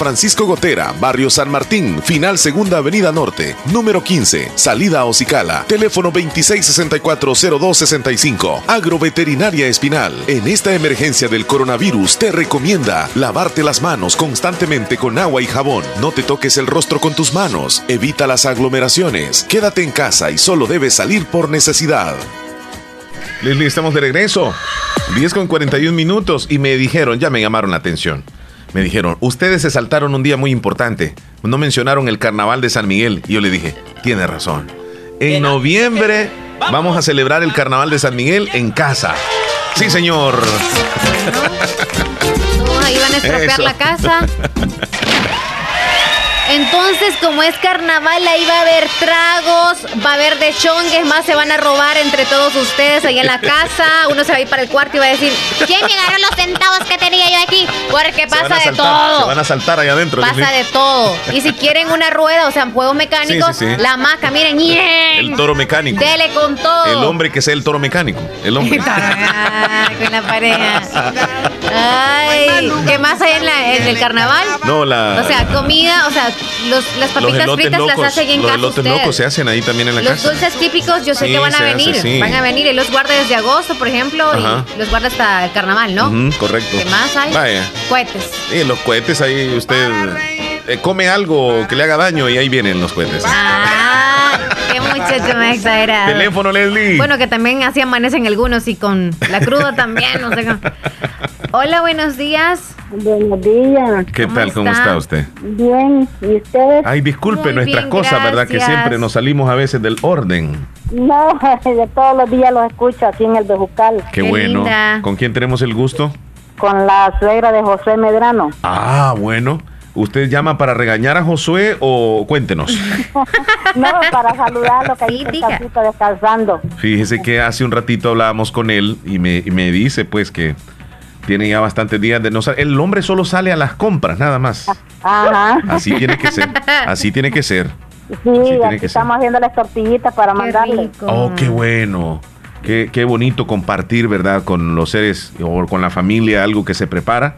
Francisco Gotera, Barrio San Martín, Final Segunda Avenida Norte, número 15, salida Ocicala, teléfono 2664-0265. Agroveterinaria Espinal. En esta emergencia del coronavirus te recomienda lavarte las manos constantemente con agua y jabón. No te toques el rostro con tus manos. Evita las aglomeraciones. Quédate en casa y solo debes salir por necesidad. Leslie, estamos de regreso. 10 con 41 minutos y me dijeron, ya me llamaron la atención me dijeron, ustedes se saltaron un día muy importante. No mencionaron el carnaval de San Miguel. Y yo le dije, tiene razón. En noviembre vamos a celebrar el carnaval de San Miguel en casa. Sí, señor. ahí van a estropear la casa. Entonces, como es carnaval, ahí va a haber tragos, va a haber de chongues, más se van a robar entre todos ustedes ahí en la casa. Uno se va a ir para el cuarto y va a decir, ¿quién me agarró los centavos aquí? Porque pasa de todo. Se van a saltar ahí adentro. Pasa de todo. Y si quieren una rueda, o sea, juegos mecánicos, la maca, miren, El toro mecánico. Dele con todo. El hombre que sea el toro mecánico. El hombre. con la pareja. Ay, ¿qué más hay en, la, en el carnaval? No, la. O sea, comida, o sea, las papitas fritas las hacen en los casa. Los elotes locos se hacen ahí también en la los casa. Los dulces típicos yo sé que van a venir. Van a venir. Él los guarda desde agosto, por ejemplo, y los guarda hasta el carnaval, ¿no? correcto. ¿Qué más hay? Vaya. Cohetes. Sí, los cohetes ahí usted eh, come algo que le haga daño y ahí vienen los cohetes. Ah, muchacho más exagerado. Teléfono, Leslie. Bueno, que también así amanecen algunos y con la cruda también, no sé cómo. Hola, buenos días. Buenos días. ¿Qué tal? ¿Cómo está usted? Bien, ¿y ustedes? Ay, disculpe nuestras cosas, ¿verdad? Que siempre nos salimos a veces del orden. No, de todos los días los escucho aquí en el Bejucal. Qué, bueno. ¿Con quién tenemos el gusto? Con la suegra de José Medrano. Ah, bueno. ¿Usted llama para regañar a Josué o cuéntenos? no, para saludarlo, que ahí está descansando. Fíjese que hace un ratito hablábamos con él y me, y me dice pues que tiene ya bastantes días de no salir. El hombre solo sale a las compras, nada más. Ajá. Así tiene que ser. Así tiene que ser. Sí, aquí estamos haciendo las tortillitas para mandarle. Oh, qué bueno. Qué, qué, bonito compartir, ¿verdad? Con los seres o con la familia algo que se prepara.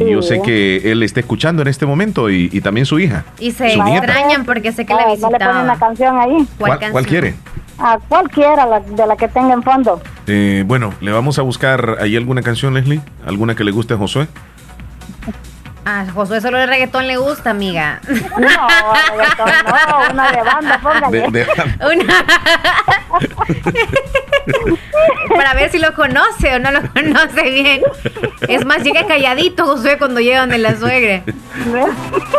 Y yo sé que él está escuchando en este momento y, también su hija. Y se extrañan porque sé que la visitaba. ¿No le ponen una canción ahí? ¿Cuál, ¿Cuál quiere? A cualquiera de la que tenga en fondo. Eh, bueno, le vamos a buscar ahí alguna canción, Leslie. ¿Alguna que le guste a Josué? A Josué solo el reggaetón le gusta, amiga. No, reggaetón no, una de banda, póngale. Una... Para ver si lo conoce o no lo conoce bien. Es más, llega calladito Josué cuando llega donde la suegra.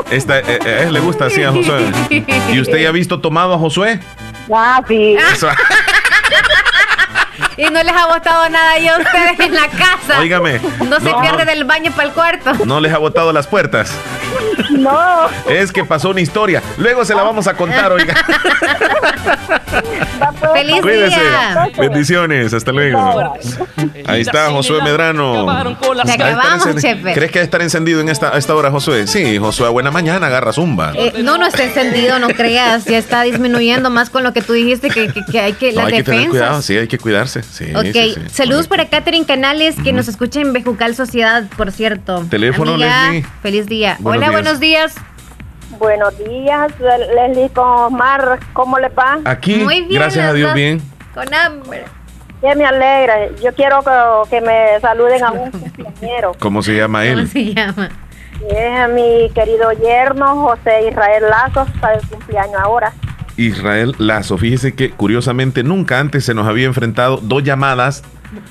Esta, eh, eh, le gusta así a Josué. ¿Y usted ya ha visto tomado a Josué? Ah, sí. Y no les ha botado nada a ustedes en la casa. Óigame. No se pierde del baño para el cuarto. No les ha botado las puertas. No. Es que pasó una historia. Luego se la vamos a contar, oiga. Feliz día. Bendiciones, hasta luego. Ahí está Josué Medrano. ¿Crees que debe estar encendido en esta, esta hora, Josué? Sí, Josué, buena mañana, agarra zumba. Eh, no, no está encendido, no creas. Ya está disminuyendo más con lo que tú dijiste que, que, hay que. No, hay que tener cuidado, sí, hay que cuidarse. Sí, ok, saludos para Catherine Canales, que nos escucha en Bejucal Sociedad, por cierto. Teléfono, Leslie. Feliz día. Hola, buenos días. Buenos días, Leslie con Omar, ¿cómo le va? Aquí, Muy bien, gracias a Dios, bien. Con hambre. Que me alegra. Yo quiero que, me saluden a un compañero. ¿Cómo se llama él? ¿Cómo se llama? Es a mi querido yerno José Israel Lazos para el cumpleaños ahora. Israel Lazo. Fíjese que curiosamente nunca antes se nos había enfrentado dos llamadas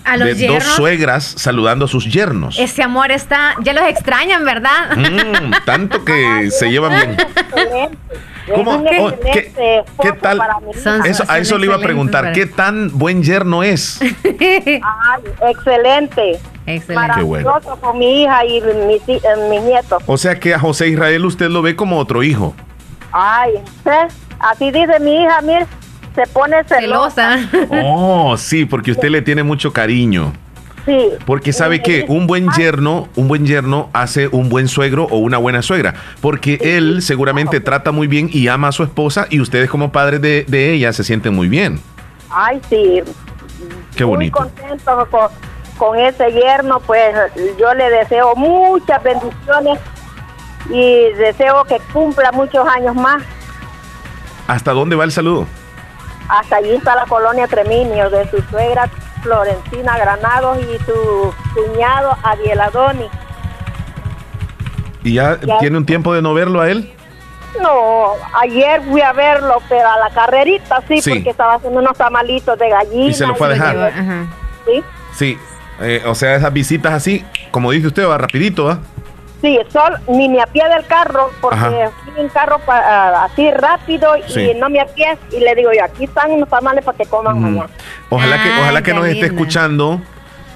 ¿A los de dos suegras saludando a sus yernos. Ese amor está, ya los extrañan, ¿verdad? Mm, tanto que se llevan bien. ¿Cómo? Oh, ¿qué, tal? Eso, a eso le iba a preguntar. ¿Qué tan buen yerno es? Ay, excelente. Excelente. Qué bueno. Con mi hija y mis, eh, mis nietos. O sea que a José Israel usted lo ve como otro hijo. Ay, ¿eh? Así dice mi hija, mire, se pone celosa. Oh, sí, porque usted le tiene mucho cariño. Sí. Porque sabe que un buen yerno, un buen yerno hace un buen suegro o una buena suegra. Porque él seguramente trata muy bien y ama a su esposa y ustedes como padres de, de ella se sienten muy bien. Ay, sí. Qué Muy bonito. contento con, con ese yerno, pues yo le deseo muchas bendiciones y deseo que cumpla muchos años más. ¿Hasta dónde va el saludo? Hasta allí está la colonia Treminio de su suegra Florentina Granados y su cuñado Adiel Adoni. ¿Y ya, Ya. tiene un tiempo de no verlo a él? No, ayer fui a verlo, pero a la carrerita sí, Sí. porque estaba haciendo unos tamalitos de gallina. Y se lo fue a dejar. Sí, Sí. Eh, o sea, esas visitas así, como dice usted, va rapidito, ¿va? Sí, sol, ni me apié del carro, porque Ajá. fui en carro pa- ah, así rápido Sí. y no me apié. Y le digo yo, aquí están unos tamales para que coman mañana. Ojalá que, ojalá que nos esté escuchando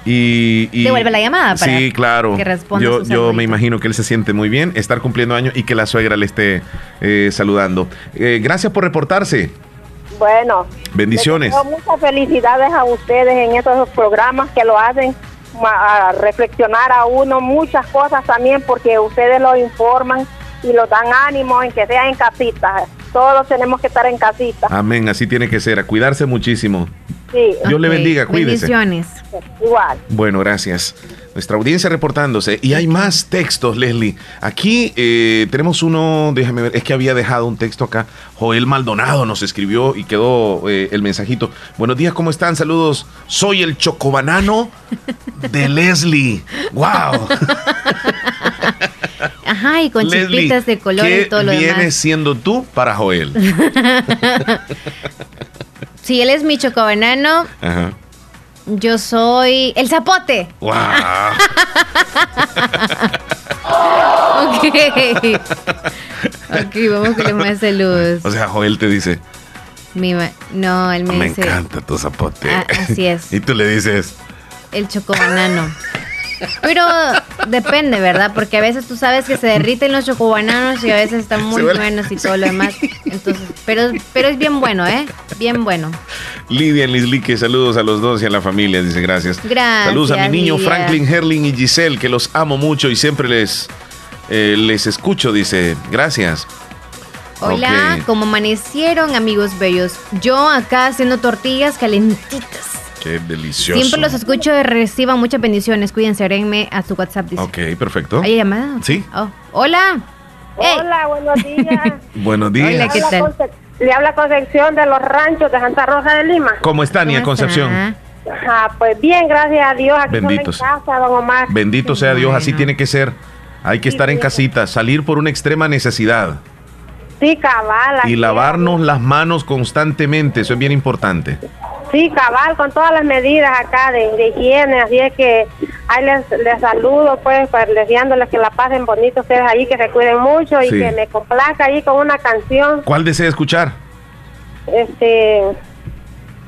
y, y- Devuelve la llamada para sí, claro. que responda yo yo me imagino que él se siente muy bien estar cumpliendo años y que la suegra le esté eh, saludando. Eh, gracias por reportarse. Bueno. Bendiciones. les deseo muchas felicidades a ustedes en estos programas que lo hacen a reflexionar a uno muchas cosas también porque ustedes lo informan y lo dan ánimo en que sea en casita. Todos tenemos que estar en casita. Amén, así tiene que ser. A cuidarse muchísimo. Sí. Dios le bendiga, cuídese. Bendiciones. Igual. Bueno, gracias. Nuestra audiencia reportándose. Y hay más textos, Leslie. Aquí eh, tenemos uno, déjame ver, es que había dejado un texto acá. Joel Maldonado nos escribió y quedó eh, el mensajito. Buenos días, ¿cómo están? Saludos. Soy el chocobanano de Leslie. ¡Wow! Ajá, y con Leslie, chispitas de color ¿qué y todo lo vienes demás. siendo tú para Joel? si él es mi chocobanano, Ajá. yo soy el zapote. ¡Wow! Ok. ok, vamos con más saludos. O sea, Joel te dice, Mi ma- no, él me, me dice encanta tu zapote. Ah, así es. y tú le dices, el chocobanano. Pero depende, ¿verdad? Porque a veces tú sabes que se derriten los chocobananos y a veces están muy buenos y todo lo demás. Entonces, pero, pero es bien bueno, ¿eh? Bien bueno. Lidia Lislique, saludos a los dos y a la familia, dice gracias. Gracias, Saludos a mi niño Lidia. Franklin, Herling y Giselle, que los amo mucho y siempre les, eh, les escucho, dice gracias. Hola, Ok, como amanecieron, amigos bellos. Yo acá haciendo tortillas calentitas. Qué delicioso. Siempre los escucho y reciban muchas bendiciones. Cuídense, agréguenme a su WhatsApp. Dice. Ok, perfecto. ¿Hay llamada? Sí. Oh, Hola. Hola, buenos días. Buenos días. Hola, ¿qué tal? Conce- Le habla Concepción de los ranchos de Santa Rosa de Lima. ¿Cómo está, Nia Concepción? Ah, pues bien, gracias a Dios. Aquí Bendito en casa, don Omar. Bendito sea Dios, así tiene que ser. Hay que estar en casita, salir por una extrema necesidad Sí, cabal. y lavarnos las manos constantemente, eso es bien importante. Sí, cabal, con todas las medidas acá de, de higiene, así es que ahí les, les saludo, pues, pues, deseándoles que la pasen bonito ustedes ahí, que se cuiden mucho y Sí. que me complazca ahí con una canción, ¿Cuál desea escuchar? este,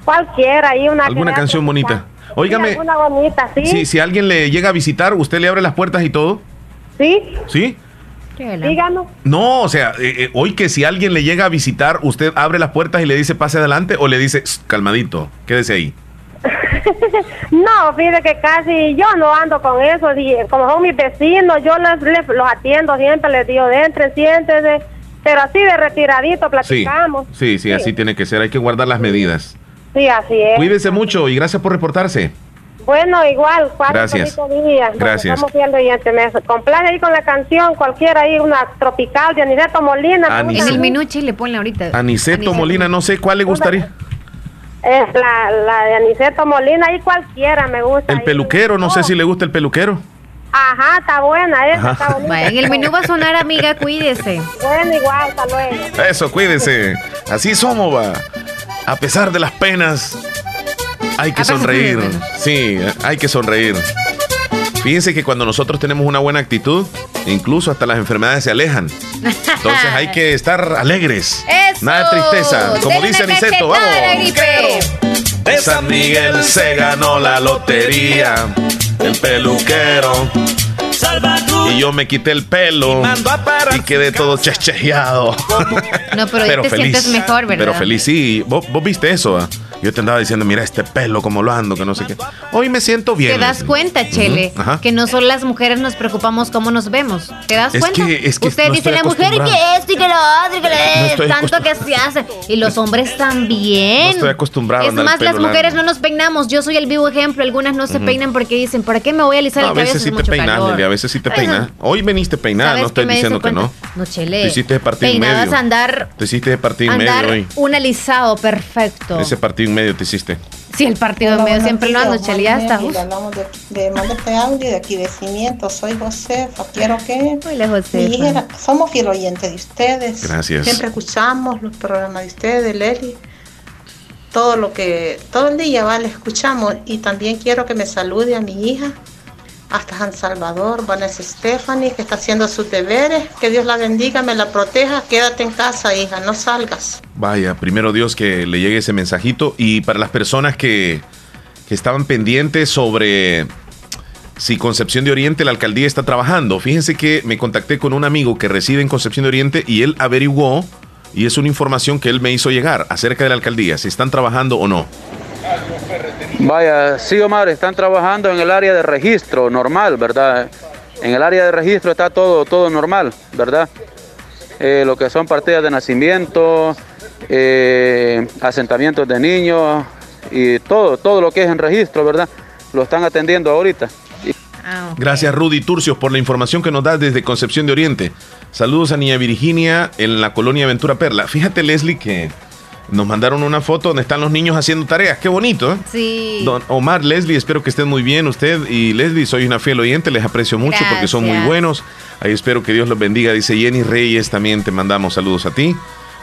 cualquiera, ahí una ¿Alguna canción bonita? Sí, Óigame, alguna bonita, sí, si, si alguien le llega a visitar, ¿usted le abre las puertas y todo? sí, ¿Sí? Díganos. No, o sea, eh, eh, hoy que si alguien le llega a visitar, usted abre las puertas y le dice pase adelante o le dice "Shh, calmadito, quédese ahí. No, fíjate que casi yo no ando con eso, y como son mis vecinos, yo les, les- los atiendo siempre, les digo, entre, siéntese, pero así de retiradito Sí, platicamos. sí, sí, así tiene que ser, hay que guardar las medidas. Sí, así es. Cuídese mucho y gracias por reportarse. Bueno, igual, Gracias. Gracias. Estamos viendo y. Complace ahí con la canción, cualquiera ahí, una tropical de Aniceto Molina. Anis- En el minuche le ponen ahorita. Aniceto Molina, no sé cuál le gustaría. Es la, la de Aniceto Molina, ahí cualquiera me gusta. El ahí. peluquero, no sé si le gusta el peluquero. Ajá, está buena, esa está bonita. En el menú va a sonar, amiga, cuídese. Bueno, igual, hasta luego. Eso, cuídese. Así somos, va. A pesar de las penas, hay que sonreír. Sí, hay que sonreír. Fíjense que cuando nosotros tenemos una buena actitud, incluso hasta las enfermedades se alejan. Entonces hay que estar alegres. Eso. Nada de tristeza. Como dice Aniceto, vamos. De San Miguel se ganó la lotería. El peluquero. Y yo me quité el pelo y quedé todo chechejeado. No, pero, hoy te sientes mejor, ¿verdad? Pero feliz, sí. ¿Vos, vos viste eso? ah? Yo te andaba diciendo, mira este pelo, como lo ando, que no sé qué. Hoy me siento bien. Te das cuenta, Chele, ajá. que no solo las mujeres nos preocupamos cómo nos vemos. ¿Te das Es cuenta? que- es que Usted no dice la mujer que esto y que lo otro y que lo- No tanto que se hace. Y los hombres también. No estoy acostumbrado a Es andar el más, las mujeres largo. no nos peinamos. Yo soy el vivo ejemplo. Algunas no se peinan porque dicen, ¿para qué me voy a alisar No, a el cabello? veces sí te mucho peinas, calor. Lili, a veces sí te Eso. Hoy veniste peinada, ¿Sabes no estoy diciendo que no. No, Chele. Te hiciste de partido en medio. andar, Te hiciste de partido en medio hoy. un alisado perfecto. Ese partido en medio te hiciste. Sí, el partido en medio siempre lo ando, Chele. Ya está. Hablamos de, de mando este audio de aquí de Cimiento. Soy Josefa. Quiero que Hola, Josefa. hija, somos fiel oyentes de ustedes. Gracias. Siempre escuchamos los programas de ustedes, Leli. Todo lo que, todo el día, vale, escuchamos. Y también quiero que me salude a mi hija, hasta San Salvador, Vanessa Stephanie, que está haciendo sus deberes. Que Dios la bendiga, me la proteja. Quédate en casa, hija, no salgas. Vaya, primero Dios que le llegue ese mensajito. Y para las personas que, que estaban pendientes sobre si Concepción de Oriente, la alcaldía está trabajando. Fíjense que me contacté con un amigo que reside en Concepción de Oriente y él averiguó, y es una información que él me hizo llegar acerca de la alcaldía, si están trabajando o no. Vaya, sí, Omar, están trabajando en el área de registro normal, ¿verdad? En el área de registro está todo, todo normal, ¿verdad? Eh, lo que son partidas de nacimiento, eh, asentamientos de niños y todo, todo lo que es en registro, ¿verdad? Lo están atendiendo ahorita. Gracias Rudy Turcios por la información que nos das desde Concepción de Oriente. Saludos a Niña Virginia en la colonia Ventura Perla. Fíjate Leslie que nos mandaron una foto donde están los niños haciendo tareas. Qué bonito, ¿eh? Sí. Don Omar, Leslie, espero que estén muy bien. Usted y Leslie, soy una fiel oyente, les aprecio mucho porque son muy buenos. Ahí espero que Dios los bendiga. Dice Jenny Reyes, también te mandamos saludos a ti.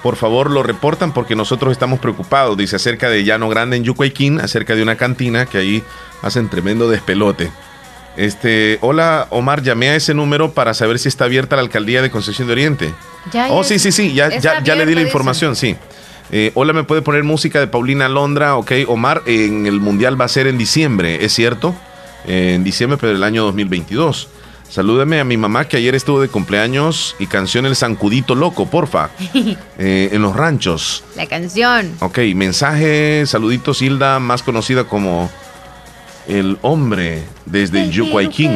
Por favor, lo reportan porque nosotros estamos preocupados. Dice acerca de Llano Grande en Yucuayquín, acerca de una cantina que ahí hacen tremendo despelote. Este, hola Omar, llamé a ese número para saber si está abierta la alcaldía de Concepción de Oriente. Ya, oh, ya. sí, sí, sí, ya, ya, ya le di la dice. información, sí. Eh, hola, ¿me puede poner música de Paulina Londra? Ok, Omar, en el Mundial va a ser en diciembre, ¿es cierto? Eh, en diciembre, pero del año 2022. Salúdame a mi mamá que ayer estuvo de cumpleaños y canción El Zancudito Loco, porfa. Eh, en los ranchos. La canción. Ok, mensaje, saluditos Hilda, más conocida como el hombre desde Yucuayquín.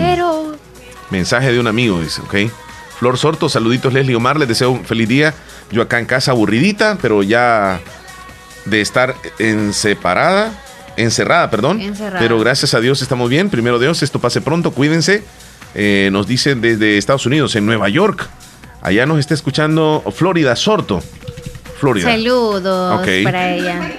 Mensaje de un amigo, dice, ok. Flor Sorto, saluditos Leslie Omar, les deseo un feliz día. Yo acá en casa aburridita, pero ya de estar en separada, encerrada, perdón. Encerrada. Pero gracias a Dios estamos bien. Primero Dios, esto pase pronto, cuídense. Eh, nos dicen desde Estados Unidos, en Nueva York. Allá nos está escuchando Florida Sorto. Florida. Saludos para ella.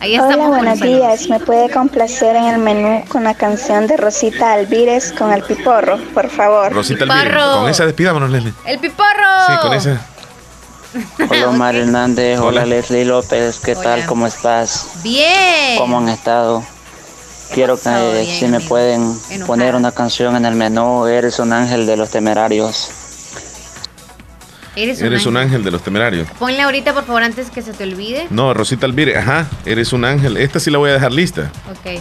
Ahí Hola, estamos buenos días. ¿Me puede complacer en el menú con la canción de Rosita Alvírez con el piporro, por favor? Rosita Piporro. con esa despidámonos, Leslie. ¡El piporro! Sí, con esa. Hola Omar Hernández, hola, Hola. Leslie López, ¿qué tal? ¿Cómo estás? Bien. ¿Cómo han estado? Quiero que? Bien, si me amigo. pueden Enojada. poner una canción en el menú, Eres un ángel de los temerarios. Eres un Eres un ángel. ángel de los temerarios. Ponle ahorita, por favor, antes que se te olvide. No, Rosita Alvire, ajá, eres un ángel. Esta sí la voy a dejar lista. Ok.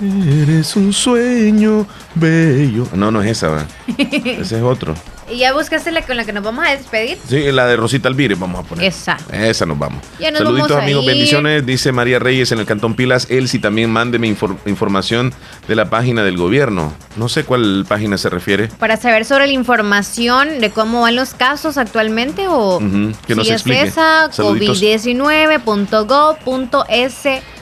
Eres un sueño bello. No, no es esa, ¿verdad? Ese es otro. ¿Y ya buscaste la con la que nos vamos a despedir? Sí, la de Rosita Alvire vamos a poner. Exacto. Esa nos vamos. Ya nos Saluditos a amigos, bendiciones. Dice María Reyes en el Cantón Pilas. Elsie también mándeme infor información de la página del gobierno. No sé cuál página se refiere. Para saber sobre la información de cómo van los casos actualmente o uh -huh. que si nos es covid19.gov.es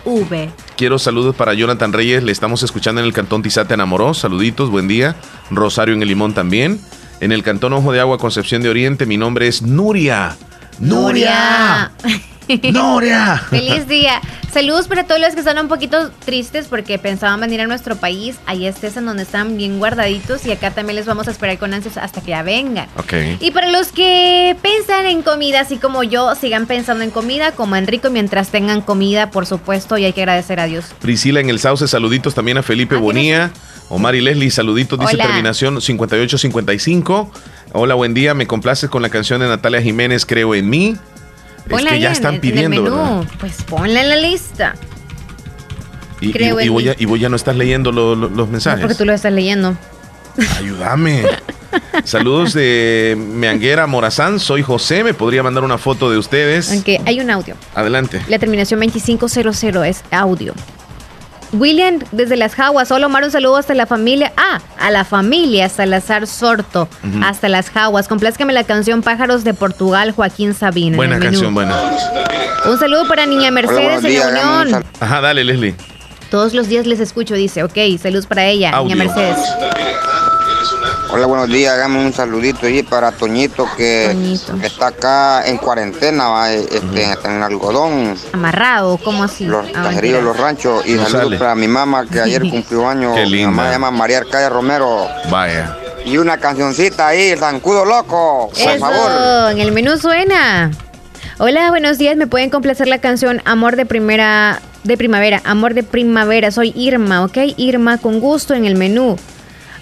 V. Quiero saludos para Jonathan Reyes, le estamos escuchando en el Cantón Tizate Enamoró, saluditos, buen día. Rosario en el Limón también. En el Cantón Ojo de Agua, Concepción de Oriente, mi nombre es Nuria. Nuria. Nuria. Feliz día. Saludos para todos los que están un poquito tristes porque pensaban venir a nuestro país. Ahí estés en donde están bien guardaditos y acá también les vamos a esperar con ansias hasta que ya vengan. Ok. Y para los que piensan en comida, así como yo, sigan pensando en comida, como Enrico, mientras tengan comida, por supuesto, y hay que agradecer a Dios. Priscila en el Sauce, saluditos también a Felipe Bonía. Omar y Leslie, saluditos, dice Hola. terminación 5855. Hola, buen día, me complaces con la canción de Natalia Jiménez, Creo en mí. Ponla es que ya en- están en pidiendo, el menú. ¿verdad? Pues ponla en la lista. Y, y- Creo y en vos mí. ya, y no estás leyendo lo- lo- los No, mensajes. porque tú lo estás leyendo. Ayúdame. Saludos de Meanguera Morazán, soy José, me podría mandar una foto de ustedes. Aunque hay un audio. Adelante. La terminación 2500 es audio. William, desde las Jaguas. Hola, Omar, un saludo hasta la familia. Ah, a la familia Salazar Sorto. Ujú. Hasta las Jaguas. Complázcame la canción Pájaros de Portugal, Joaquín Sabina. en Buena canción, buena. Un saludo para Niña Mercedes en la Unión. Ajá, dale, Leslie. Todos los días les escucho, dice. Ok, saludos para ella, Audio. Niña Mercedes. Hola, buenos días. Hagamos un saludito ahí para Toñito que está acá en cuarentena, va, este, en algodón, Amarrado, ¿cómo así? los Ah, cajerillos, los ranchos. Y No saludos sale. para mi mamá que ayer cumplió años. Qué Mi linda. mamá se llama María Arcadia Romero. Vaya. Y una cancioncita ahí, el zancudo loco, por Eso, favor. en el menú suena. Hola, buenos días. ¿Me pueden complacer la canción Amor de Primera de Primavera? Amor de Primavera. Soy Irma, ¿ok? Irma, con gusto en el menú.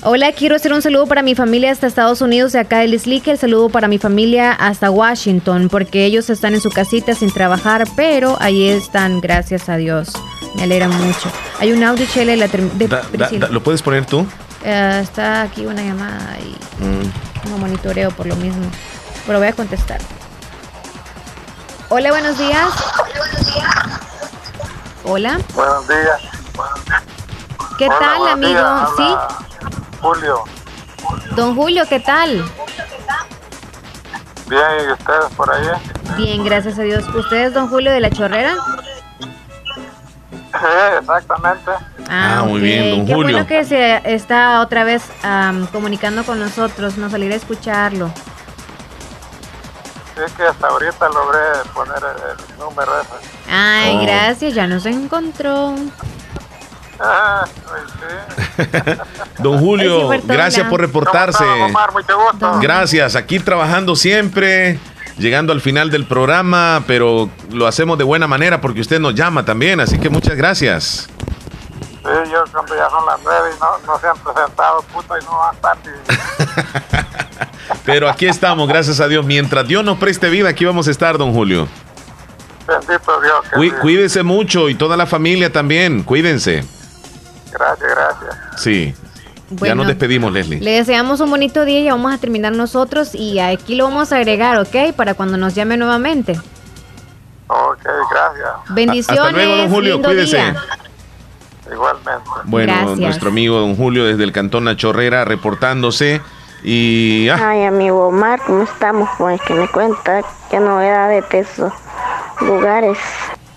Hola, quiero hacer un saludo para mi familia hasta Estados Unidos, de acá de Lislique. El saludo para mi familia hasta Washington, porque ellos están en su casita sin trabajar, pero ahí están, gracias a Dios. Me alegra mucho. Hay un audio, Chele, la de Da- da- Priscila. da- ¿Lo puedes poner tú? Eh, está aquí una llamada y Mm. no monitoreo por lo mismo. Pero voy a contestar. Hola, buenos días. Hola. Buenos días. ¿Qué Hola, tal, buenos amigo? días, habla Sí. Julio. Don Julio, ¿qué tal? Bien, ¿y ustedes por ahí? Bien, gracias a Dios. ¿Usted es don Julio de la Chorrera? Sí, exactamente. Ah, muy ok. bien, don Qué Julio. bueno que se está otra vez am, comunicando con nosotros. Nos alegra escucharlo. Sí, que hasta ahorita logré poner el, el número ese. Ay, Oh. gracias, ya nos encontró. Ah, pues sí. Don Julio, gracias por reportarse. ¿Cómo está, Omar? Mucho gusto. Gracias, aquí trabajando siempre, llegando al final del programa, pero lo hacemos de buena manera porque usted nos llama también, así que muchas gracias. Sí, yo cuando ya son las nueve y no, no se han presentado, puta, y no van a estar ni... Pero aquí estamos, gracias a Dios. Mientras Dios nos preste vida, aquí vamos a estar, don Julio. Bendito Dios. Cuí- cuídese mucho y toda la familia también, cuídense. Gracias, gracias. Sí. ya Bueno. nos despedimos, Leslie. Le deseamos un bonito día y vamos a terminar nosotros y aquí lo vamos a agregar, ¿ok? Para cuando nos llame nuevamente. Ok, gracias. Bendiciones. Hasta luego, don Julio, lindo cuídese. día. Igualmente. Bueno, Gracias. nuestro amigo don Julio desde el Cantón La Chorrera reportándose y... ah, Ay, amigo Omar, ¿cómo estamos? Pues que me cuenta qué novedades de esos lugares.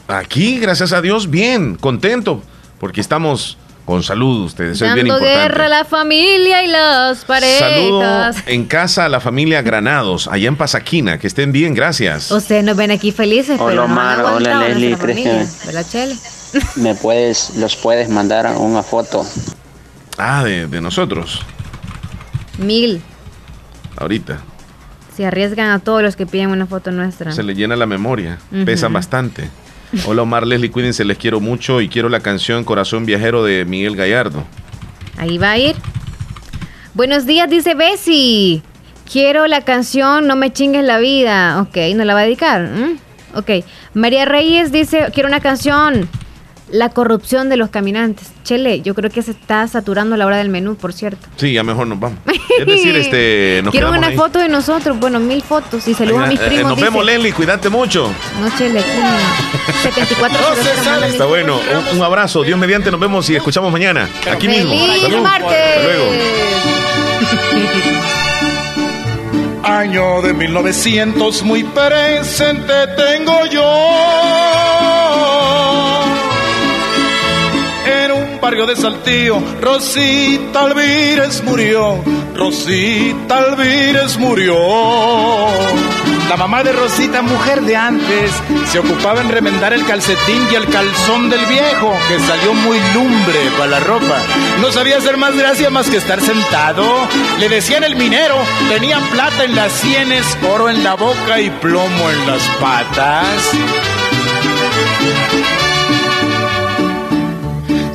Aquí, gracias a Dios, bien, contento, porque estamos con salud ustedes, eso es bien importante. guerra a la familia y las parejas. Saludo en casa a la familia Granados, allá en Pasaquina, que estén bien, gracias. Ustedes nos ven aquí felices, Hola, no Omar. Hola, Leslie, Cristian. Me puedes, los puedes mandar una foto. Ah, de, de nosotros, Mil. ahorita. Se arriesgan a todos los que piden una foto nuestra. Se le llena la memoria, pesan bastante. Hola Omar Leslie, cuídense, les quiero mucho y quiero la canción Corazón Viajero de Miguel Gallardo. Ahí va a ir. Buenos días, dice Bessie. Quiero la canción No me chingues la vida. Ok, ¿no la va a dedicar? ¿Mm? Ok. María Reyes dice, quiero una canción. La corrupción de los caminantes. Chele, yo creo que se está saturando la hora del menú, por cierto. Sí, ya mejor nos vamos. Es decir, este, nos quiero una ahí. foto de nosotros. Bueno, mil fotos. Y saludos a mis Eh, eh, primos. nos dice. vemos Leslie, cuídate mucho. No, Chele, aquí. 74 Está bueno, un, un abrazo, Dios mediante, nos vemos y escuchamos mañana. Aquí mismo. ¡Feliz Salud. martes! Hasta luego. Año de 1900 muy presente tengo yo. De Saltillo, Rosita Alvírez murió. Rosita Alvírez murió. La mamá de Rosita, mujer de antes, se ocupaba en remendar el calcetín y el calzón del viejo, que salió muy lumbre para la ropa. No sabía hacer más gracia más que estar sentado. Le decían el minero, tenía plata en las sienes, oro en la boca y plomo en las patas.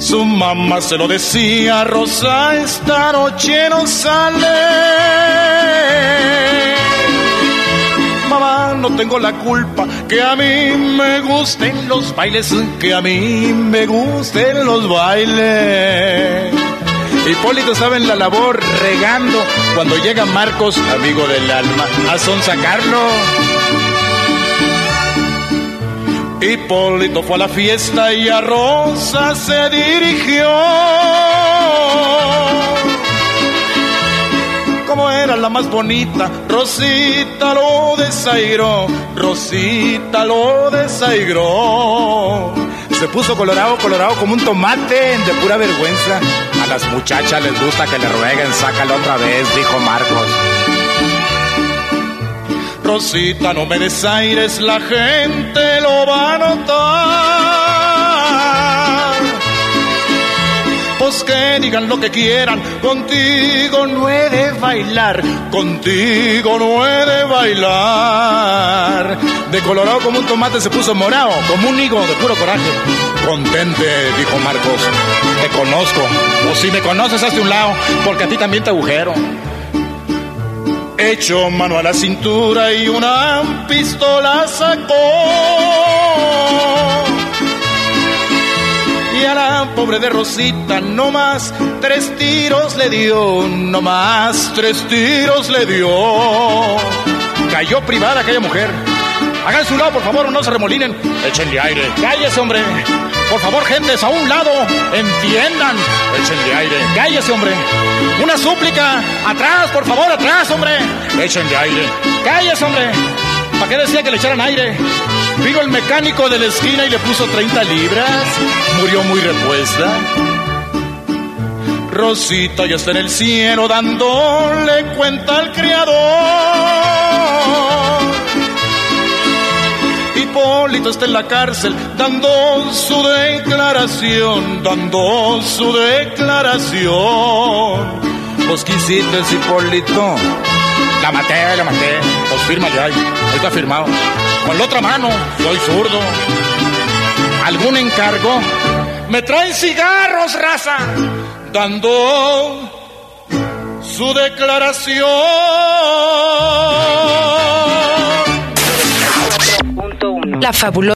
Su mamá se lo decía, Rosa, esta noche no sale. Mamá, no tengo la culpa que a mí me gusten los bailes, que a mí me gusten los bailes. Hipólito estaba en la labor regando cuando llega Marcos, amigo del alma, a sonsacarlo. Hipólito fue a la fiesta y a Rosa se dirigió. Como era la más bonita, Rosita lo desairó, Rosita lo desairó. Se puso colorado, colorado como un tomate de pura vergüenza. A las muchachas les gusta que le rueguen, sácalo otra vez, dijo Marcos. Rosita, no me desaires, la gente lo va a notar. Pues que digan lo que quieran, contigo no he de bailar, contigo no he de bailar. De colorado como un tomate se puso morado, como un higo de puro coraje. Contente, dijo Marcos, te conozco, o si me conoces hazte un lado, porque a ti también te agujero. Echó mano a la cintura y una pistola sacó. Y a la pobre de Rosita no más tres tiros le dio, no más tres tiros le dio. Cayó privada aquella mujer. Hagan su lado, por favor, no se remolinen. Échenle aire. Cállese, hombre. Por favor, gentes, a un lado. Entiendan. Échenle aire. Cállese, hombre. Una súplica. Atrás, por favor, atrás, hombre. Échenle aire. Cállese, hombre. ¿Para qué decía que le echaran aire? Vino el mecánico de la esquina y le puso 30 libras. Murió muy repuesta. Rosita ya está en el cielo dándole cuenta al criador. Hipólito está en la cárcel dando su declaración, dando su declaración. Pues quisiste Hipólito. La maté, la maté. Pues fírmale ahí. Ahí está firmado. Con la otra mano, soy zurdo. ¿Algún encargo? Me traen cigarros, raza. Dando su declaración. La fabulosa.